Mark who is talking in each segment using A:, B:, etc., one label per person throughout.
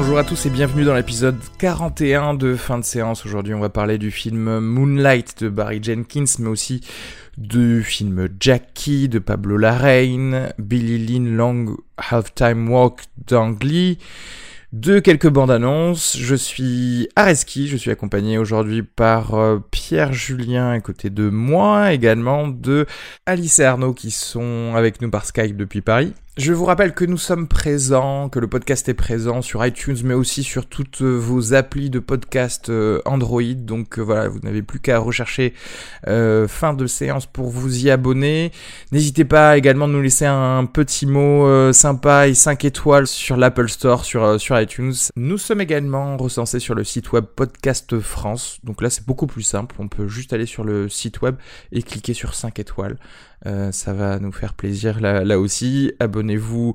A: Bonjour à tous et bienvenue dans l'épisode 41 de fin de séance. Aujourd'hui, on va parler du film Moonlight de Barry Jenkins, mais aussi du film Jackie de Pablo Larraine, Billy Lynn Long Halftime Walk d'Ang Lee, de quelques bandes annonces. Je suis Areski, je suis accompagné aujourd'hui par euh, Pierre Julien à côté de moi, également de Alice et Arnaud qui sont avec nous par Skype depuis Paris. Je vous rappelle que nous sommes présents, que le podcast est présent sur iTunes, mais aussi sur toutes vos applis de podcast euh, Android. Donc euh, voilà, vous n'avez plus qu'à rechercher euh, fin de séance pour vous y abonner. N'hésitez pas également à nous laisser un petit mot sympa et 5 étoiles sur l'Apple Store, sur, sur iTunes. Nous sommes également recensés sur le site web Podcast France. Donc là, c'est beaucoup plus simple. On peut juste aller sur le site web et cliquer sur 5 étoiles. Euh, ça va nous faire plaisir là, aussi. Abonnez-vous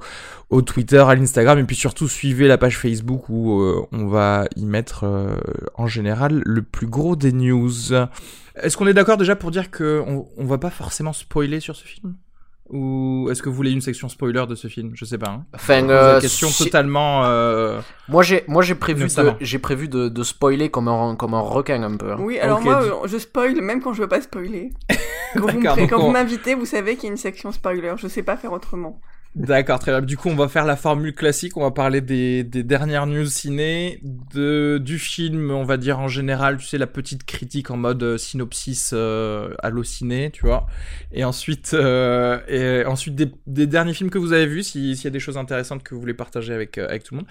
A: au Twitter, à l'Instagram et puis surtout suivez la page Facebook où euh, on va y mettre euh, en général le plus gros des news. Est-ce qu'on est d'accord déjà pour dire qu'on on va pas forcément spoiler sur ce film? Ou est-ce que vous voulez une section spoiler de ce film? Je sais pas. Hein.
B: Enfin,
A: euh, question totalement. Euh...
B: Moi, j'ai, moi, j'ai prévu, de, j'ai prévu de, de, spoiler comme un, comme un requin un peu. Hein.
C: Oui, alors moi, je spoil même quand je veux pas spoiler. quand vous, quand vous m'invitez, vous savez qu'il y a une section spoiler. Je sais pas faire autrement.
A: D'accord, très bien. Du coup, on va faire la formule classique. On va parler des, des dernières news ciné, de, du film, on va dire en général, tu sais, la petite critique en mode euh, synopsis euh, ciné, tu vois. Et ensuite, euh, et ensuite des, des, derniers films que vous avez vus, s'il y a des choses intéressantes que vous voulez partager avec, euh, avec tout le monde.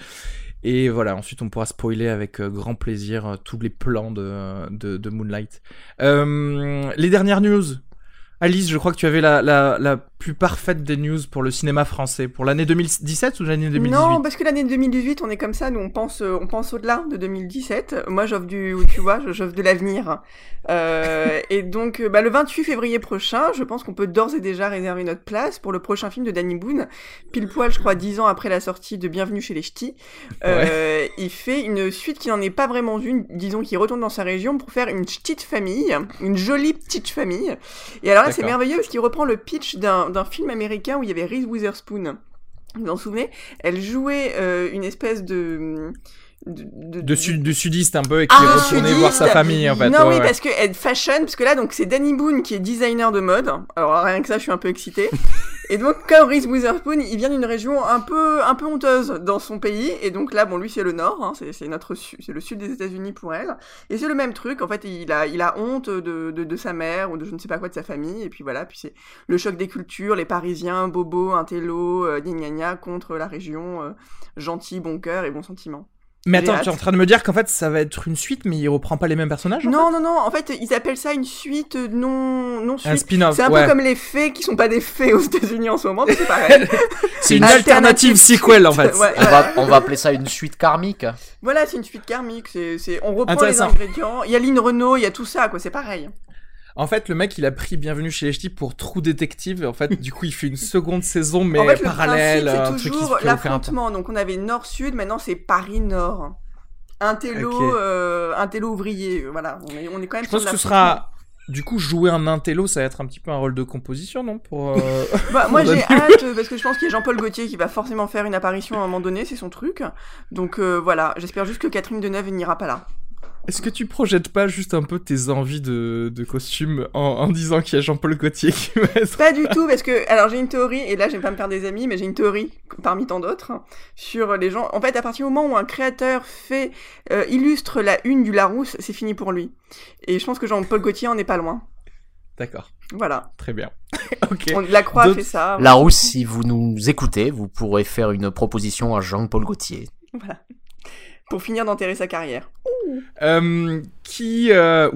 A: Et voilà, ensuite on pourra spoiler avec euh, grand plaisir tous les plans de, de, de Moonlight. les dernières news, Alice, je crois que tu avais la, la, la, plus parfaite des news pour le cinéma français, pour l'année 2017 ou l'année 2018
C: Non, parce que l'année 2018, on est comme ça, nous on pense, euh, on pense au-delà de 2017. Moi j'offre du, tu vois, j'offre de l'avenir. Euh, et donc, euh, bah, le 28 février prochain, je pense qu'on peut d'ores et déjà réserver notre place pour le prochain film de Danny Boone, pile poil, je crois, dix ans après la sortie de Bienvenue chez les Ch'tis. Euh, Il fait une suite qui n'en est pas vraiment une, disons qu'il retourne dans sa région pour faire une petite famille, une jolie petite famille. Et alors c'est merveilleux parce qu'il reprend le pitch d'un film américain où il y avait Reese Witherspoon. Vous vous en souvenez? Elle jouait euh, une espèce de
A: de, de, sudiste un peu et qui ah, est retourné voir sa famille en fait.
C: Non oui parce que fashion parce que là donc c'est Danny Boone qui est designer de mode. Alors rien que ça je suis un peu excitée. et donc comme Reese Witherspoon il vient d'une région un peu un peu honteuse dans son pays et donc là bon lui c'est le nord hein, c'est notre c'est le sud des États-Unis pour elle et c'est le même truc en fait il a il a honte de, de, de sa mère ou de je ne sais pas quoi de sa famille et puis voilà puis c'est le choc des cultures les Parisiens bobos intello euh, gna gna contre la région euh, gentil bon cœur et bon sentiment.
A: Mais attends, tu es en train de me dire qu'en fait ça va être une suite, mais il reprend pas les mêmes personnages
C: Non, non, non. En fait, ils appellent ça une suite non, non suite.
A: Un spin-off.
C: C'est un peu comme les fées qui sont pas des fées aux États-Unis en ce moment, mais c'est pareil.
A: c'est une alternative, sequel en fait.
B: on, va, on va appeler ça une suite karmique.
C: Voilà, c'est une suite karmique. C'est, on reprend les ingrédients. Il y a Lynn Renault, il y a tout ça, quoi. C'est pareil.
A: En fait, le mec, il a pris Bienvenue chez les Ch'tis pour Trou Détective. En fait, du coup, il fait une seconde saison, mais
C: en fait,
A: parallèle.
C: C'est toujours l'affrontement. Donc, on avait Nord-Sud, maintenant c'est Paris-Nord. Un télo, euh, un télo ouvrier, voilà. On est, on est quand même.
A: Je pense que ce sera. Du coup, jouer un intello, ça va être un petit peu un rôle de composition, non pour, euh,
C: bah, Moi, j'ai hâte, parce que je pense qu'il y a Jean-Paul Gaultier qui va forcément faire une apparition à un moment donné, c'est son truc. Donc euh, voilà, j'espère juste que Catherine Deneuve n'ira pas là.
A: Est-ce que tu projettes pas juste un peu tes envies de, de costume en, disant qu'il y a Jean-Paul Gaultier qui va être...
C: Pas du tout, parce que, alors j'ai une théorie, et là je vais pas me faire des amis, mais j'ai une théorie, parmi tant d'autres, sur les gens. En fait, à partir du moment où un créateur fait, euh, illustre la une du Larousse, c'est fini pour lui. Et je pense que Jean-Paul Gaultier en est pas loin.
A: D'accord.
C: Voilà.
A: Très bien. ok.
C: la Croix fait ça.
B: Larousse, si vous nous écoutez, vous pourrez faire une proposition à Jean-Paul Gaultier. Voilà
C: pour finir d'enterrer sa carrière.
A: Euh, qui, euh,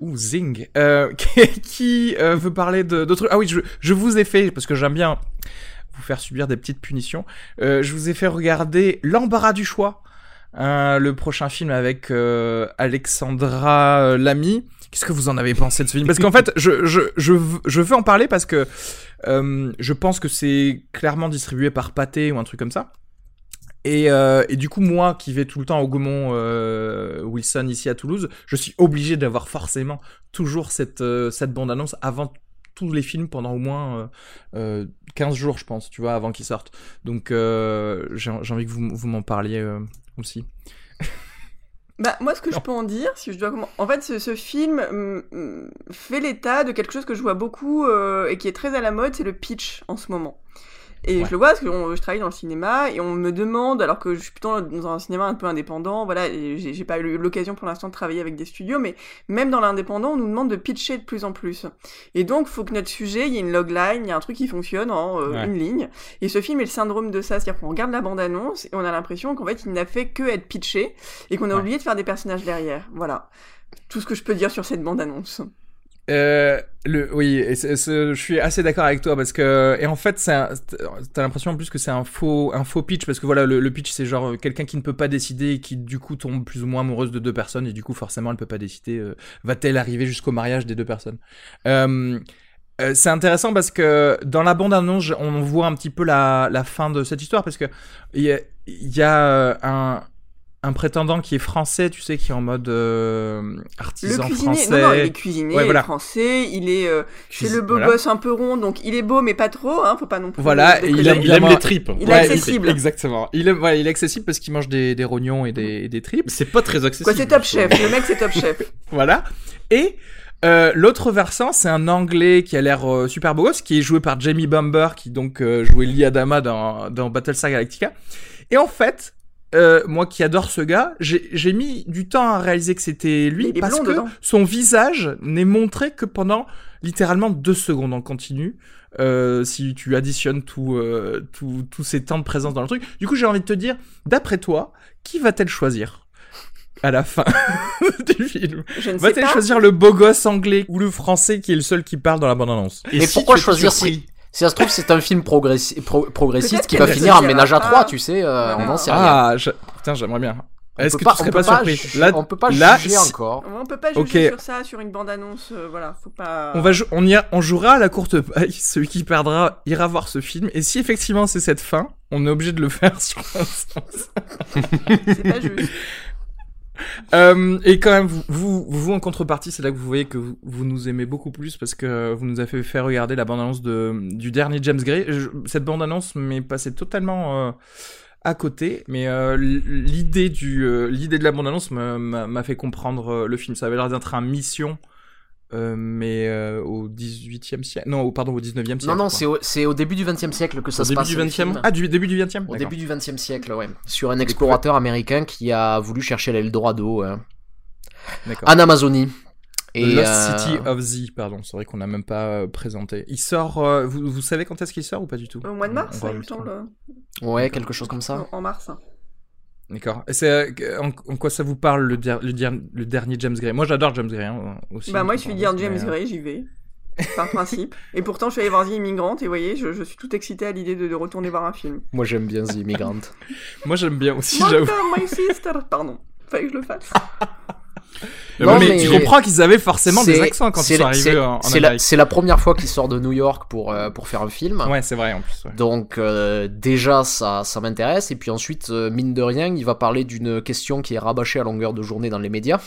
A: ouh, zing, euh, qui, euh, veut parler d'autres Ah oui, je, vous ai fait parce que j'aime bien vous faire subir des petites punitions. Je vous ai fait regarder l'embarras du choix, le prochain film avec Alexandra Lamy. Qu'est-ce que vous en avez pensé de ce film? Parce qu'en fait, je, je, veux en parler parce que je pense que c'est clairement distribué par Pathé ou un truc comme ça. Et, euh, et, du coup, moi qui vais tout le temps au Gaumont euh, Wilson ici à Toulouse, je suis obligé d'avoir forcément toujours cette, euh, cette bande-annonce avant tous les films pendant au moins euh, 15 euh, jours, je pense, tu vois, avant qu'ils sortent. Donc j'ai envie que vous, vous m'en parliez aussi.
C: Bah, moi, ce que je peux en dire, si je dois En fait, ce, ce film mm, mm, fait l'état de quelque chose que je vois beaucoup et qui est très à la mode, c'est le pitch en ce moment. Et je le vois parce que je travaille dans le cinéma et on me demande, alors que je suis plutôt dans un cinéma un peu indépendant, voilà, j'ai pas eu l'occasion pour l'instant de travailler avec des studios, mais même dans l'indépendant, on nous demande de pitcher de plus en plus. Et donc, faut que notre sujet, il y ait une logline, il y a un truc qui fonctionne en euh, une ligne. Et ce film est le syndrome de ça, c'est-à-dire qu'on regarde la bande-annonce et on a l'impression qu'en fait, il n'a fait que être pitché et qu'on a oublié de faire des personnages derrière. Voilà. Tout ce que je peux dire sur cette bande-annonce.
A: Euh, le, oui, et je suis assez d'accord avec toi parce que et en fait, t'as l'impression en plus que c'est un faux, un faux pitch parce que voilà, le, pitch c'est genre quelqu'un qui ne peut pas décider et qui du coup tombe plus ou moins amoureuse de deux personnes et du coup forcément elle peut pas décider. Euh, va-t-elle arriver jusqu'au mariage des deux personnes euh, euh, c'est intéressant parce que dans la bande annonce, on voit un petit peu la, la fin de cette histoire parce que il y a, y a un, un prétendant qui est français, tu sais, qui est en mode euh, artisan
C: le
A: français.
C: Non, non, il est cuisinier, il est français, il est, euh, c'est le beau gosse un peu rond, donc il est beau mais pas trop, hein, faut pas non plus.
A: Voilà, il, aime, les tripes.
C: Il est accessible.
A: exactement. Il est, il est accessible parce qu'il mange des, des rognons et des, des tripes.
D: C'est pas très accessible. Quoi,
C: c'est top chef. Le mec, c'est top chef.
A: voilà. Et euh, l'autre versant, c'est un Anglais qui a l'air euh, super beau gosse, qui est joué par Jamie Bumber, qui donc jouait Lee Adama dans, dans Battlestar Galactica. Et en fait, euh, moi qui adore ce gars, j'ai mis du temps à réaliser que c'était lui parce que son visage n'est montré que pendant littéralement deux secondes en continu. Euh, si tu additionnes euh, tous ces temps de présence dans le truc. Du coup, j'ai envie de te dire, d'après toi, qui va-t-elle choisir à la fin du film? Va-t-elle choisir le beau gosse anglais ou le français qui est le seul qui parle dans la bande-annonce?
B: Et, pourquoi choisir si si ça se trouve, c'est un film progressiste qui va finir en ménage à trois, tu sais, euh, on n'en sait rien.
A: Ah, putain, j'aimerais bien. Est-ce que tu serais pas, surpris
B: là, On peut pas là, juger encore.
C: On peut pas juger sur ça, sur une bande-annonce, euh, voilà, faut pas...
A: On, va on, y on jouera à la courte paille, celui qui perdra ira voir ce film, et si effectivement c'est cette fin, on est obligé de le faire sur un
C: sens. c'est pas juste.
A: Euh, et quand même, vous, vous, en contrepartie, c'est là que vous voyez que vous, nous aimez beaucoup plus parce que vous nous avez fait regarder la bande-annonce de, du dernier James Gray. cette bande-annonce m'est passée totalement euh, à côté, mais euh, l'idée du l'idée de la bande-annonce m'a fait comprendre le film. Ça avait l'air d'être un mission euh, mais euh, au 18e siècle. Non, pardon, au 19e siècle.
B: Non, non, c'est au, au, début du 20e siècle que ça au se
D: début
B: passe.
D: Du 20e
A: ah, du début du 20e
B: Au début du 20e siècle, ouais. Sur un explorateur américain qui a voulu chercher l'Eldorado hein. en Amazonie.
A: Et Lost euh, City of Z, pardon, c'est vrai qu'on n'a même pas présenté. Il sort, vous, vous, savez quand est-ce qu'il sort ou pas du tout?
C: Au mois de mars, il me semble.
B: Ouais, quelque chose comme ça.
C: En mars.
A: D'accord. Et c'est euh, en, quoi ça vous parle le, le, dernier James Gray? Moi j'adore James Gray hein, aussi.
C: Bah moi je suis dire James Gray, j'y vais. Par principe. Et pourtant, je suis allé voir The Immigrant et vous voyez, je, suis tout excité à l'idée de, retourner voir un film.
B: Moi, j'aime bien The Immigrant.
A: Moi, j'aime bien aussi, j'avoue.
C: my sister Pardon, fallait que je le fasse.
A: mais, tu comprends qu'ils avaient forcément des accents quand ils sont arrivés en,
B: Amérique. C'est la première fois qu'il sort de New York pour, euh, pour faire un film.
A: Ouais, c'est vrai en plus.
B: Donc euh, déjà ça, ça m'intéresse. Et puis ensuite, euh, mine de rien, il va parler d'une question qui est rabâchée à longueur de journée dans les médias.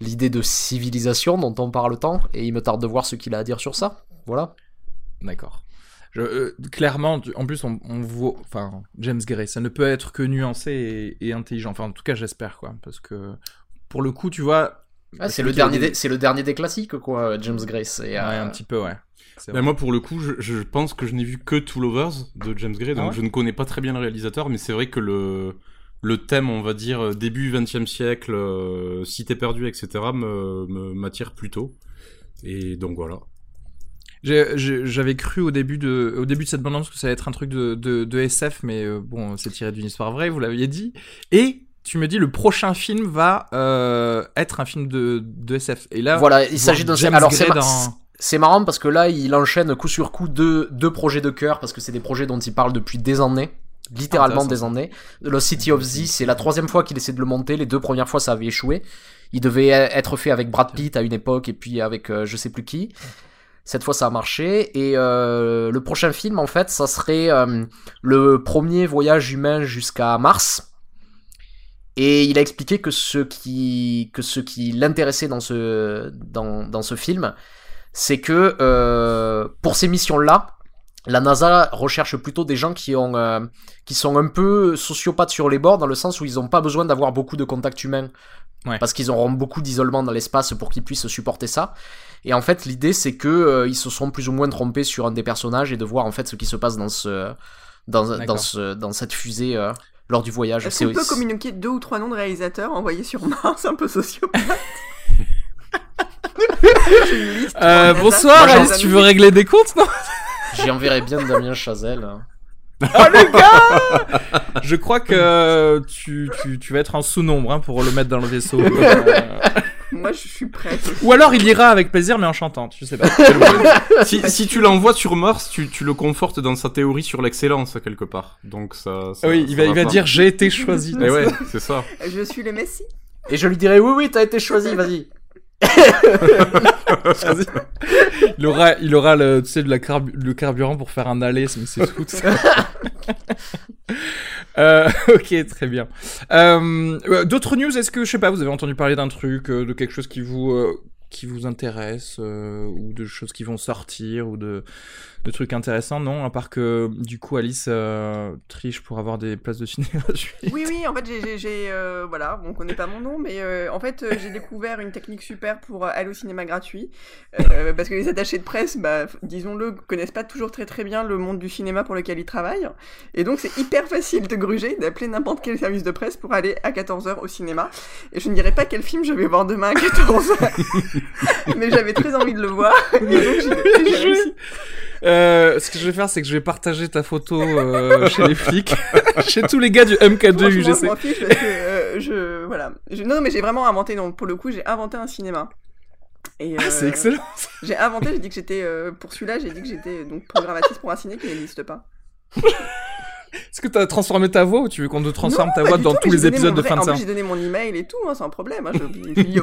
B: L'idée de civilisation dont on parle tant. Et il me tarde de voir ce qu'il a à dire sur ça. Voilà.
A: D'accord. Je, clairement, en plus, on, on, voit, enfin, James Gray, ça ne peut être que nuancé et, et, intelligent. Enfin, en tout cas, j'espère, quoi, parce que pour le coup, tu vois.
B: Ah, c'est le dernier, des... c'est le dernier des classiques, quoi, James Gray.
A: Ouais, un petit peu, ouais.
D: Mais moi, pour le coup, je, je pense que je n'ai vu que Two Lovers de James Gray, donc ah je ne connais pas très bien le réalisateur, mais c'est vrai que le le thème, on va dire, début 20e siècle, euh, cité perdue, etc., me, m'attire plutôt. Et donc voilà.
A: J'avais cru au début de au début de cette bande que ça allait être un truc de, de, de SF, mais euh, bon, c'est tiré d'une histoire vraie, vous l'aviez dit. Et tu me dis le prochain film va euh, être un film de, de SF. Et là,
B: voilà, il s'agit d'un alors c'est c'est marrant parce que là, il enchaîne coup sur coup deux, deux projets de cœur parce que c'est des projets dont il parle depuis des années littéralement des années. Le City of Z, c'est la troisième fois qu'il essaie de le monter. Les deux premières fois, ça avait échoué. Il devait être fait avec Brad Pitt à une époque et puis avec euh, je sais plus qui. Cette fois, ça a marché. Et euh, le prochain film, en fait, ça serait euh, le premier voyage humain jusqu'à Mars. Et il a expliqué que ce qui, que ce qui l'intéressait dans ce, dans, dans ce film, c'est que pour ces missions-là, la NASA recherche plutôt des gens qui ont euh, qui sont un peu sociopathes sur les bords dans le sens où ils n'ont pas besoin d'avoir beaucoup de contacts humains. Parce qu'ils auront beaucoup d'isolement dans l'espace pour qu'ils puissent supporter ça. Et en fait, l'idée c'est que euh, ils se sont plus ou moins trompés sur un des personnages et de voir en fait ce qui se passe dans ce dans, dans ce dans cette fusée euh, lors du voyage.
C: Est-ce qu'on peut communiquer deux ou trois noms de réalisateurs envoyés sur Mars un peu sociopathes
A: bonsoir, Alice, tu veux régler des comptes, non
B: J'y enverrai bien Damien Chazelle.
A: Oh le gars Je crois que tu, tu, tu vas être en sous-nombre hein, pour le mettre dans le vaisseau.
C: Moi, je suis prête.
A: Ou alors il ira avec plaisir, mais en chantant. Je sais pas.
D: si, si tu l'envoies sur Mars, tu, tu le confortes dans sa théorie sur l'excellence quelque part. Donc ça. ça
A: oui, il va, il va dire j'ai été choisi.
D: Mais ouais, c'est ça.
C: Je suis le Messie.
B: Et je lui dirai oui, oui, t'as été choisi, vas-y
A: il aura, il aura le, tu sais, de la le carburant pour faire un aller, mais c'est tout. euh, ok, très bien. Euh, D'autres news Est-ce que, je sais pas, vous avez entendu parler d'un truc, euh, de quelque chose qui vous, euh, qui vous intéresse, euh, ou de choses qui vont sortir, ou de de trucs intéressants, non À part que du coup Alice euh, triche pour avoir des places de ciné gratuites.
C: Oui, oui, en fait, j'ai. Euh, voilà, on connaît pas mon nom, mais euh, en fait, j'ai découvert une technique super pour aller au cinéma gratuit. parce que les attachés de presse, bah, disons-le, connaissent pas toujours très très bien le monde du cinéma pour lequel ils travaillent. Et donc, c'est hyper facile de gruger, d'appeler n'importe quel service de presse pour aller à 14h au cinéma. Et je ne dirais pas quel film je vais voir demain à 14h. mais j'avais très envie de le voir. Et donc, j'ai réussi.
A: Euh, ce que je vais faire, c'est que je vais partager ta photo euh, chez les flics, chez tous les gars du MK2 UGC. Je
C: m'en fiche parce que euh, je voilà. non, mais j'ai vraiment inventé. Donc pour le coup, j'ai inventé un cinéma.
A: Et, ah, c'est excellent.
C: J'ai inventé. J'ai dit que j'étais pour celui-là. J'ai dit que j'étais donc programmatrice pour un ciné qui n'existe pas.
A: Est-ce que tu as transformé ta voix ou tu veux qu'on te transforme ta voix dans tous les épisodes de fin de séance
C: J'ai donné mon email et tout, hein, c'est un problème. Hein, je...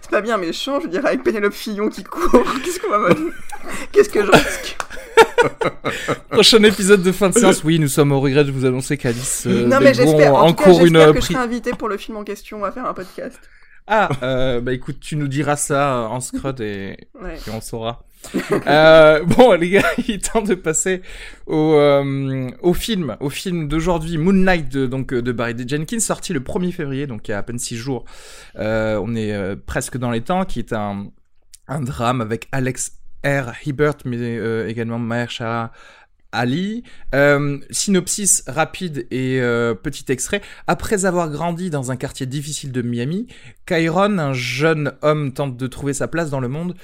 C: c'est pas bien méchant, je veux dire, avec Pénélope Fillon qui court, qu'est-ce qu'on va Qu'est-ce que je risque?
A: Prochain épisode de fin de séance. Oui, nous sommes au regret de vous annoncer qu'Alice
C: euh, non, mais j'espère, en, encore une que je serai invité pour le film en question à faire un podcast.
A: Ah, euh, bah écoute, tu nous diras ça en scrut et, et on saura. euh, bon, les gars, il est temps de passer au, euh, au film, au film d'aujourd'hui, Moonlight de, donc, de Barry Jenkins, sorti le 1er février, donc il y a à peine 6 jours. Euh, on est euh, presque dans les temps, qui est un, un drame avec Alex R. Hibbert, mais euh, également Mahershala Ali. Euh, synopsis rapide et euh, petit extrait. Après avoir grandi dans un quartier difficile de Miami, Kyron, un jeune homme, tente de trouver sa place dans le monde.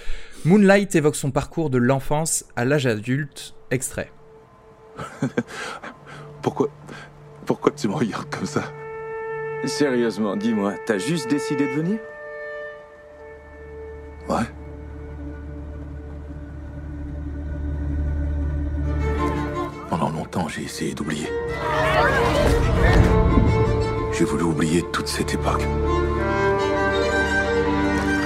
A: Moonlight évoque son parcours de l'enfance à l'âge adulte. Extrait.
E: pourquoi, pourquoi tu me regardes comme ça?
F: Sérieusement, dis-moi, t'as juste décidé de venir?
E: Ouais. Pendant longtemps, j'ai essayé d'oublier. J'ai voulu oublier toute cette époque.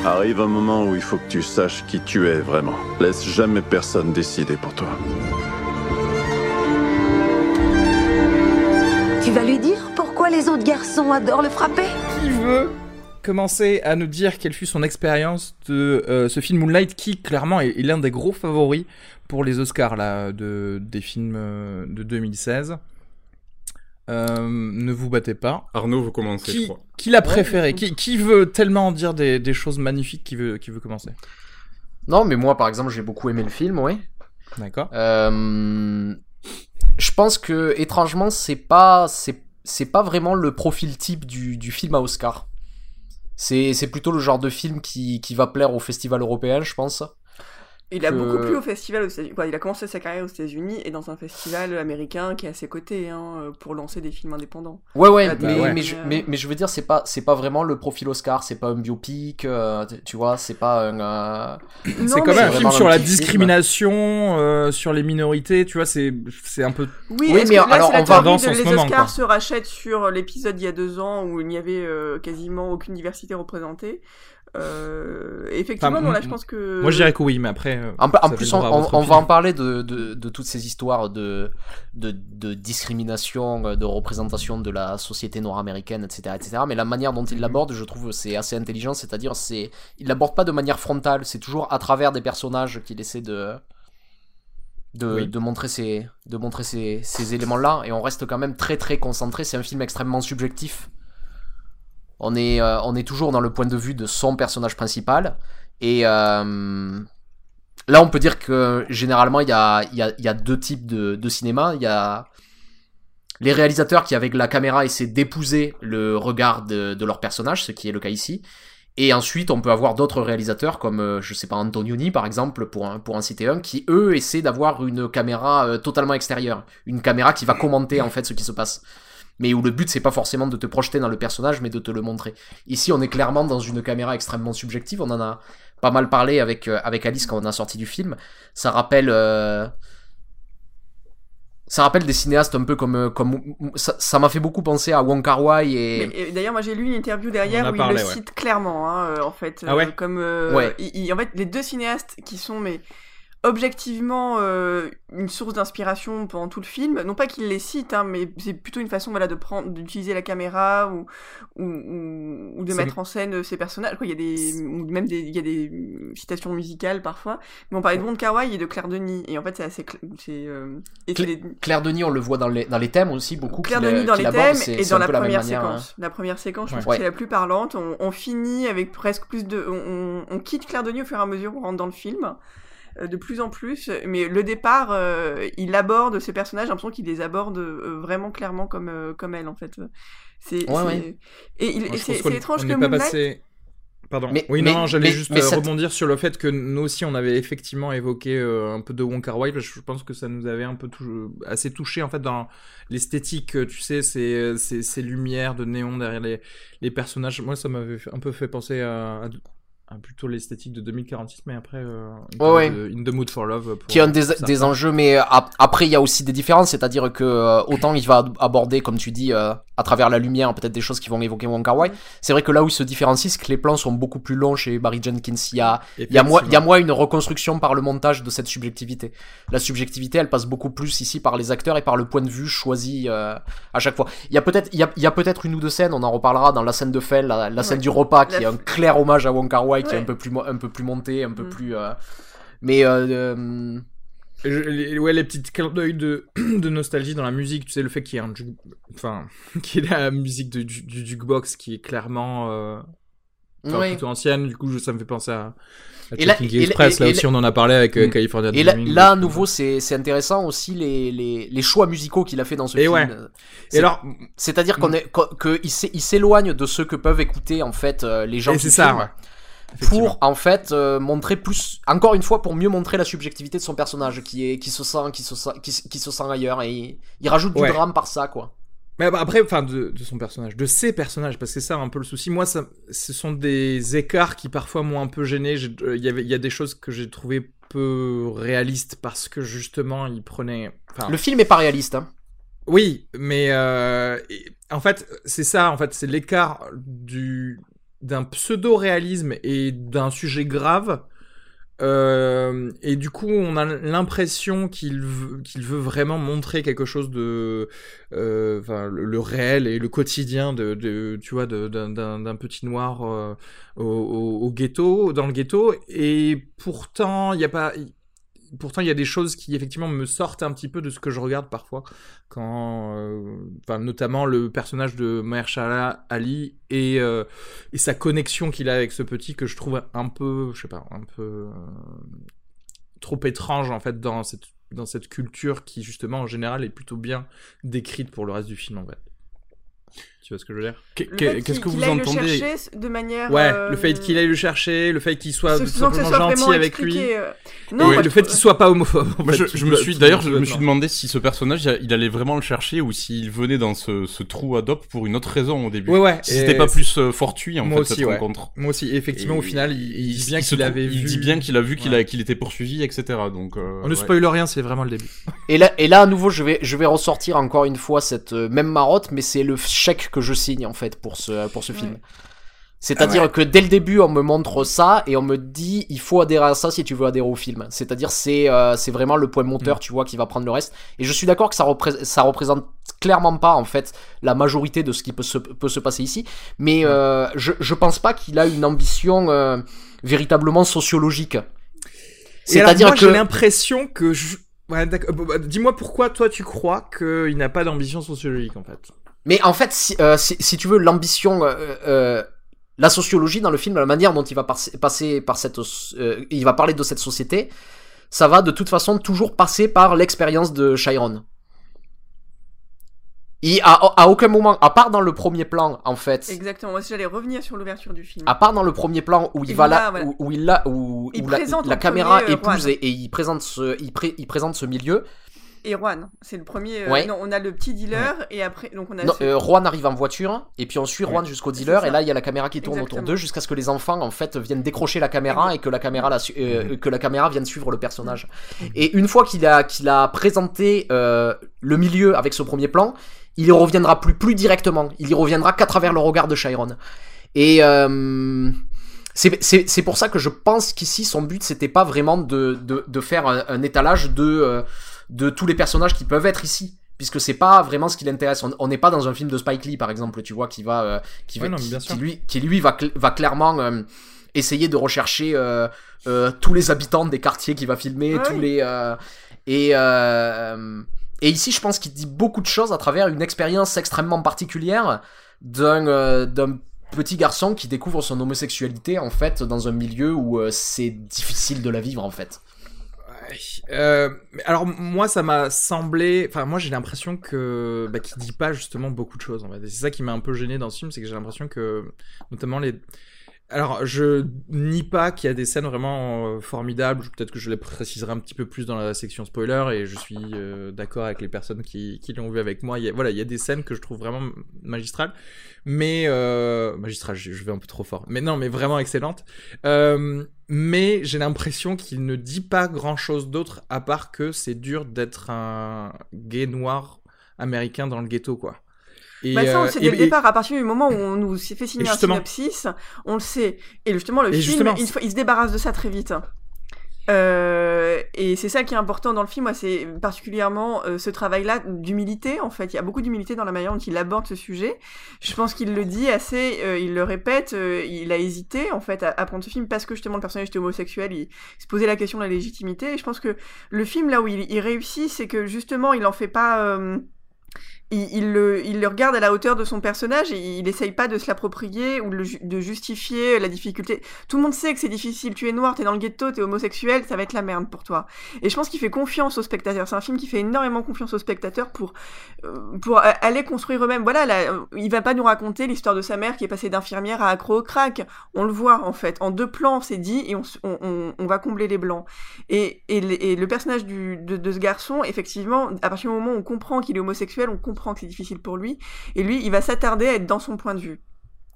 F: Arrive un moment où il faut que tu saches qui tu es vraiment. Laisse jamais personne décider pour toi.
G: Tu vas lui dire pourquoi les autres garçons adorent le frapper?
A: Qui veut commencer à nous dire quelle fut son expérience de euh, ce film Moonlight qui clairement est, est l'un des gros favoris pour les Oscars là, de, des films euh, de 2016. Euh, ne vous battez pas.
D: Arnaud, vous commencez, je
A: Qui,
D: crois.
A: qui l'a préféré? qui, qui veut tellement dire des, des choses magnifiques qui veut, qui veut commencer?
B: Non, mais moi, par exemple, j'ai beaucoup aimé le film, oui.
A: D'accord.
B: Euh, je pense que étrangement, c'est pas c'est c'est pas vraiment le profil type du, du film à Oscar. C'est c'est plutôt le genre de film qui, qui va plaire au festival européen, je pense.
C: Il a
B: que-
C: beaucoup plu au festival aux États-Unis. Enfin, il a commencé sa carrière aux États-Unis et dans un festival américain qui est à ses côtés hein, euh, pour lancer des films indépendants.
B: Ouais ouais, mais,
A: ouais.
B: mais, je, mais, mais je veux dire c'est pas c'est pas vraiment le profil Oscar, c'est pas un biopic, euh, tu- vois, c'est pas un euh,
A: C'est quand même un film sur
B: un
A: la
B: film.
A: discrimination, euh, sur les minorités, tu vois, c'est c'est un peu...
C: Oui,
B: mais
C: là,
B: alors, on va
A: en ce
C: les
A: moment,
C: Oscars
A: quoi.
C: se rachètent sur l'épisode il y a deux ans où il n'y avait euh, quasiment aucune diversité représentée. Euh, effectivement,
A: Enfin,
C: bon, là,
A: m-
C: je pense que.
A: Moi je dirais que oui, mais après... euh,
B: En, plus, on, va en parler de, de, de toutes ces histoires de, de, de discrimination, euh, de représentation de la société nord-américaine, etc., etc. Mais la manière dont il
A: Mhm.
B: l'aborde, je trouve, c'est assez intelligent. C'est-à-dire, c'est, il l'aborde pas de manière frontale. C'est toujours à travers des personnages qu'il essaie de, de,
A: Oui.
B: de montrer ces, de montrer ces, ces éléments-là. Et on reste quand même très, très concentré. C'est un film extrêmement subjectif. On est, euh, on est toujours dans le point de vue de son personnage principal. Et euh, là, on peut dire que généralement, il y a, y a, deux types de, cinéma. Il y a les réalisateurs qui, avec la caméra, essaient d'épouser le regard de, leur personnage, ce qui est le cas ici. Et ensuite, on peut avoir d'autres réalisateurs comme, euh, je sais pas, Antonioni par exemple, pour, un, pour en citer un, qui eux essaient d'avoir une caméra totalement extérieure. Une caméra qui va commenter en fait ce qui se passe. Mais où le but c'est pas forcément de te projeter dans le personnage, mais de te le montrer. Ici, on est clairement dans une caméra extrêmement subjective. On en a pas mal parlé avec, euh, avec Alice quand on a sorti du film. Ça rappelle. euh, Ça rappelle des cinéastes un peu comme. euh, comme ça m'a fait beaucoup penser à Wong Kar Wai et.
C: D'ailleurs, moi j'ai lu une interview derrière où
A: parlé,
C: il le
A: ouais.
C: cite clairement, hein, en fait.
A: Ah ouais
C: euh, Comme, euh,
B: Ouais.
C: il- il- en fait, les deux cinéastes qui sont mais objectivement euh, une source d'inspiration pendant tout le film, non pas qu'il les cite, hein, mais c'est plutôt une façon voilà de prendre, d'utiliser la caméra ou ou, ou, ou de mettre en scène euh, ces personnages. Quoi, il y a des ou même des il y a des citations musicales parfois. Mais on parlait de Wong et de Claire Denis, et en fait c'est assez c'est euh, et c'est
B: Cla-
C: des-
B: Claire Denis, on le voit dans les, dans les thèmes aussi, beaucoup.
C: Claire Denis
B: euh,
C: dans les thèmes
B: c'est-
C: et
B: c'est
C: dans la première
B: hein.
C: séquence. La première séquence, je
A: Ouais.
C: trouve que c'est
B: Ouais.
C: la plus parlante. On, on finit avec presque plus de. On, on- on quitte Claire Denis au fur et à mesure qu'on rentre dans le film. Euh, De plus en plus, mais le départ, euh, il aborde ces personnages, j'ai l'impression qu'il les aborde euh, vraiment clairement comme euh, comme elle en fait. C'est
B: Ouais,
C: c'est-
B: ouais.
C: et c'est étrange
A: on
C: que
A: passé. Pardon.
B: Mais-
A: oui,
B: mais-
A: non, j'allais juste rebondir sur le fait que nous aussi on avait effectivement évoqué euh, un peu de Wong Kar Wai. parce que Je pense que ça nous avait un peu tou- assez touché en fait dans l'esthétique. Tu sais, ces, ces, ces lumières de néon derrière les, les personnages. Moi, ça m'avait un peu fait penser à plutôt l'esthétique de 2046, mais après euh,
B: Ouais, ouais.
A: de- In the Mood for Love. pour-
B: qui est un des, des enjeux, mais euh, ap- après il y a aussi des différences, c'est-à-dire que euh, autant il va ab- aborder, comme tu dis, euh, à travers la lumière, peut-être des choses qui vont évoquer Wong Kar Wai. C'est vrai que là où il se différencie, c'est que les plans sont beaucoup plus longs chez Barry Jenkins. Il y a, il y a, moins, il y a moins une reconstruction par le montage de cette subjectivité. La subjectivité, elle passe beaucoup plus ici par les acteurs et par le point de vue choisi euh, à chaque fois. Il y a peut-être, il y a, il y a peut-être une ou deux scènes, on en reparlera dans la scène de Fell, la, la scène
C: Ouais.
B: du repas, qui
C: La
B: est un clair hommage à Wong Kar Wai, qui est un peu plus, un peu plus monté, un peu
C: Mm.
B: plus. euh, mais euh, euh,
A: Je- les, ouais, les petites clins d'œil de, de nostalgie dans la musique, tu sais, le fait qu'il y ait un enfin, qu'il y ait la musique de, du, du jukebox qui est clairement euh, enfin, plutôt ancienne, du coup, je- ça me fait penser à, à
B: Et là-
A: Express,
B: et-
A: là
B: et
A: aussi, on en a parlé avec euh,
B: Mm.
A: California
B: Et là,
A: Dreaming,
B: là, à nouveau, c'est c'est intéressant aussi les, les, les choix musicaux qu'il a fait dans ce
A: Et
B: film.
A: ouais.
B: C'est-
A: Et alors,
B: C'est-à-dire qu'on
A: Mm.
B: est, qu'o- que il s'é- il s'éloigne de ce que peuvent écouter en fait les gens
A: et c'est ça, ouais.
B: Pour en fait euh, montrer plus, encore une fois, pour mieux montrer la subjectivité de son personnage qui est qui se sent qui se sent qui, se sent ailleurs et il, il rajoute
A: Ouais.
B: du drame par ça quoi.
A: Mais bah, après, enfin, de, de son personnage, de ses personnages, parce que c'est ça un peu le souci. Moi, ça, ce sont des écarts qui parfois m'ont un peu gêné. Euh, Il y avait, y a des choses que j'ai trouvé peu réalistes parce que justement, il prenait.
B: Le film est pas réaliste. Hein.
A: Oui, mais euh, en fait, c'est ça. En fait, c'est l'écart du d'un pseudo-réalisme et d'un sujet grave. Euh, et du coup, on a l'impression qu'il veut, vraiment montrer quelque chose de, euh, le, réel et le quotidien de, tu vois, d'un- petit noir euh, au, au- au ghetto, dans le ghetto. Et pourtant, il y a pas, pourtant il y a des choses qui effectivement me sortent un petit peu de ce que je regarde parfois, euh, enfin notamment le personnage de Mahershala Ali et euh, et sa connexion qu'il a avec ce petit que je trouve un peu, je sais pas, un peu euh, trop étrange en fait dans cette dans cette culture qui justement en général est plutôt bien décrite pour le reste du film en fait. Tu vois ce que je veux dire?
D: Qu'est-ce que vous entendez?
C: de manière
A: Ouais,
C: euh,
A: le fait qu'il aille le chercher, le fait qu'il soit tout simplement gentil avec lui.
C: euh.
A: Oui,
C: Non,
A: le fait qu'il soit pas homophobe. en
D: Moi,
A: fait,
D: je, me suis d'ailleurs, je me suis demandé si ce personnage, il il allait vraiment le chercher ou s'il venait dans ce, ce trou adop pour une autre raison au début.
A: Ouais, ouais.
D: Si c'était pas plus euh, fortuit en
A: Moi
D: fait
A: aussi,
D: cette
A: ouais.
D: rencontre.
A: Moi aussi, et effectivement,
D: Et
A: au final, il, il dit bien qu'il avait
D: il
A: vu.
D: dit bien qu'il a vu qu'il était poursuivi, etc. Donc.
A: On ne spoil rien, c'est vraiment le début.
B: Et là, et là, à nouveau, je vais, je vais ressortir encore une fois cette même marotte, mais c'est le chèque que je signe en fait pour ce, pour ce film. C'est-à-dire
A: Ah ouais.
B: que dès le début, on me montre ça et on me dit il faut adhérer à ça si tu veux adhérer au film. C'est-à-dire c'est euh, c'est vraiment le point moteur, tu vois, qui va prendre le reste. Et je suis d'accord que ça, repré- ça représente clairement pas en fait la majorité de ce qui peut se, peut se passer ici, mais euh, je, je pense pas qu'il a une ambition euh, véritablement sociologique.
A: C'est-à-dire
B: C'est-à-dire
A: que j'ai l'impression que je... Ouais, bah, Dis-moi pourquoi toi tu crois qu'il n'a pas d'ambition sociologique en fait?
B: Mais en fait, si, euh, si, si tu veux, l'ambition, euh, euh, la sociologie dans le film, la manière dont il va passer, passer par cette, il va parler de cette société, ça va de toute façon toujours passer par l'expérience de Chiron. Et à, à aucun moment, à part dans le premier plan, en fait,
C: Exactement. Moi, j'allais revenir sur l'ouverture du film.
B: à part dans le premier plan où il
C: Il
B: va là,
C: voilà.
B: où, où il l'a, où,
C: Il
B: la, caméra épouse et, et il présente ce, il, pré- il présente ce milieu.
C: Et Juan, c'est le premier. euh,
B: Ouais.
C: Non, on a le petit dealer et après, donc on a.
B: Non,
C: ce-
B: euh, Juan arrive en voiture et puis on suit Juan jusqu'au dealer et là il y a la caméra qui tourne autour d'eux jusqu'à ce que les enfants en fait viennent décrocher la caméra et que la caméra la su- euh, que la caméra vienne suivre le personnage. Et une fois qu'il a qu'il a présenté euh, le milieu avec ce premier plan, il y reviendra plus plus directement. Il y reviendra qu'à travers le regard de Chiron. Et euh, c'est- c'est c'est pour ça que je pense qu'ici son but c'était pas vraiment de, de, de faire un, un étalage de, euh, de tous les personnages qui peuvent être ici puisque c'est pas vraiment ce qui l'intéresse on n'est pas dans un film de Spike Lee par exemple tu vois qui va euh, qui, va
A: Ouais, non, mais
B: qui, lui qui lui va cl- va clairement euh, essayer de rechercher euh, tous les habitants des quartiers qu'il va filmer
C: Ouais.
B: tous les et et ici je pense qu'il dit beaucoup de choses à travers une expérience extrêmement particulière d'un d'un petit garçon qui découvre son homosexualité en fait dans un milieu où c'est difficile de la vivre en fait.
A: Euh, alors moi ça m'a semblé, enfin moi j'ai l'impression que bah, dit pas justement beaucoup de choses en C'est ça qui m'a un peu gêné dans ce film, c'est que j'ai l'impression que notamment les alors, je nie pas qu'il y a des scènes vraiment euh, formidables. Peut-être que je les préciserai un petit peu plus dans la section spoiler et je suis euh, d'accord avec les personnes qui, qui l'ont vu avec moi. Il a, voilà, il y a des scènes que je trouve vraiment magistrales, mais magistrales, je, je vais un peu trop fort. Mais non, mais vraiment excellentes. Euh, mais j'ai l'impression qu'il ne dit pas grand-chose d'autre à part que c'est dur d'être un gay noir américain dans le ghetto, quoi. Et,
C: Bah ça, on
A: euh,
C: le sait dès le départ, à partir du moment où on nous fait signer un synopsis, on le sait. Et justement, le
A: Et
C: film,
A: justement,
C: il, il se débarrasse de ça très vite. Euh, et c'est ça qui est important dans le film, moi, c'est particulièrement euh, ce travail-là d'humilité, en fait. Il y a beaucoup d'humilité dans la manière dont il aborde ce sujet. Je pense qu'il le dit assez, euh, il le répète, il a hésité, en fait, à, à prendre ce film parce que justement le personnage était homosexuel, il, se posait la question de la légitimité. Et je pense que le film, là où il, il réussit, c'est que justement, il en fait pas... il, le, regarde à la hauteur de son personnage et il essaye pas de se l'approprier ou de, justifier la difficulté. Tout le monde sait que c'est difficile. Tu es noir, t'es dans le ghetto, t'es homosexuel, ça va être la merde pour toi. Et je pense qu'il fait confiance aux spectateurs. C'est un film qui fait énormément confiance aux spectateurs pour euh, aller construire eux-mêmes. Voilà, là, il va pas nous raconter l'histoire de sa mère qui est passée d'infirmière à accro au crack. On le voit en fait en deux plans, c'est dit et on, va combler les blancs. Et, le- personnage de, de ce garçon, effectivement, à partir du moment où on comprend qu'il est homosexuel, on comprend que c'est difficile pour lui. Et lui, il va s'attarder à être dans son point de vue.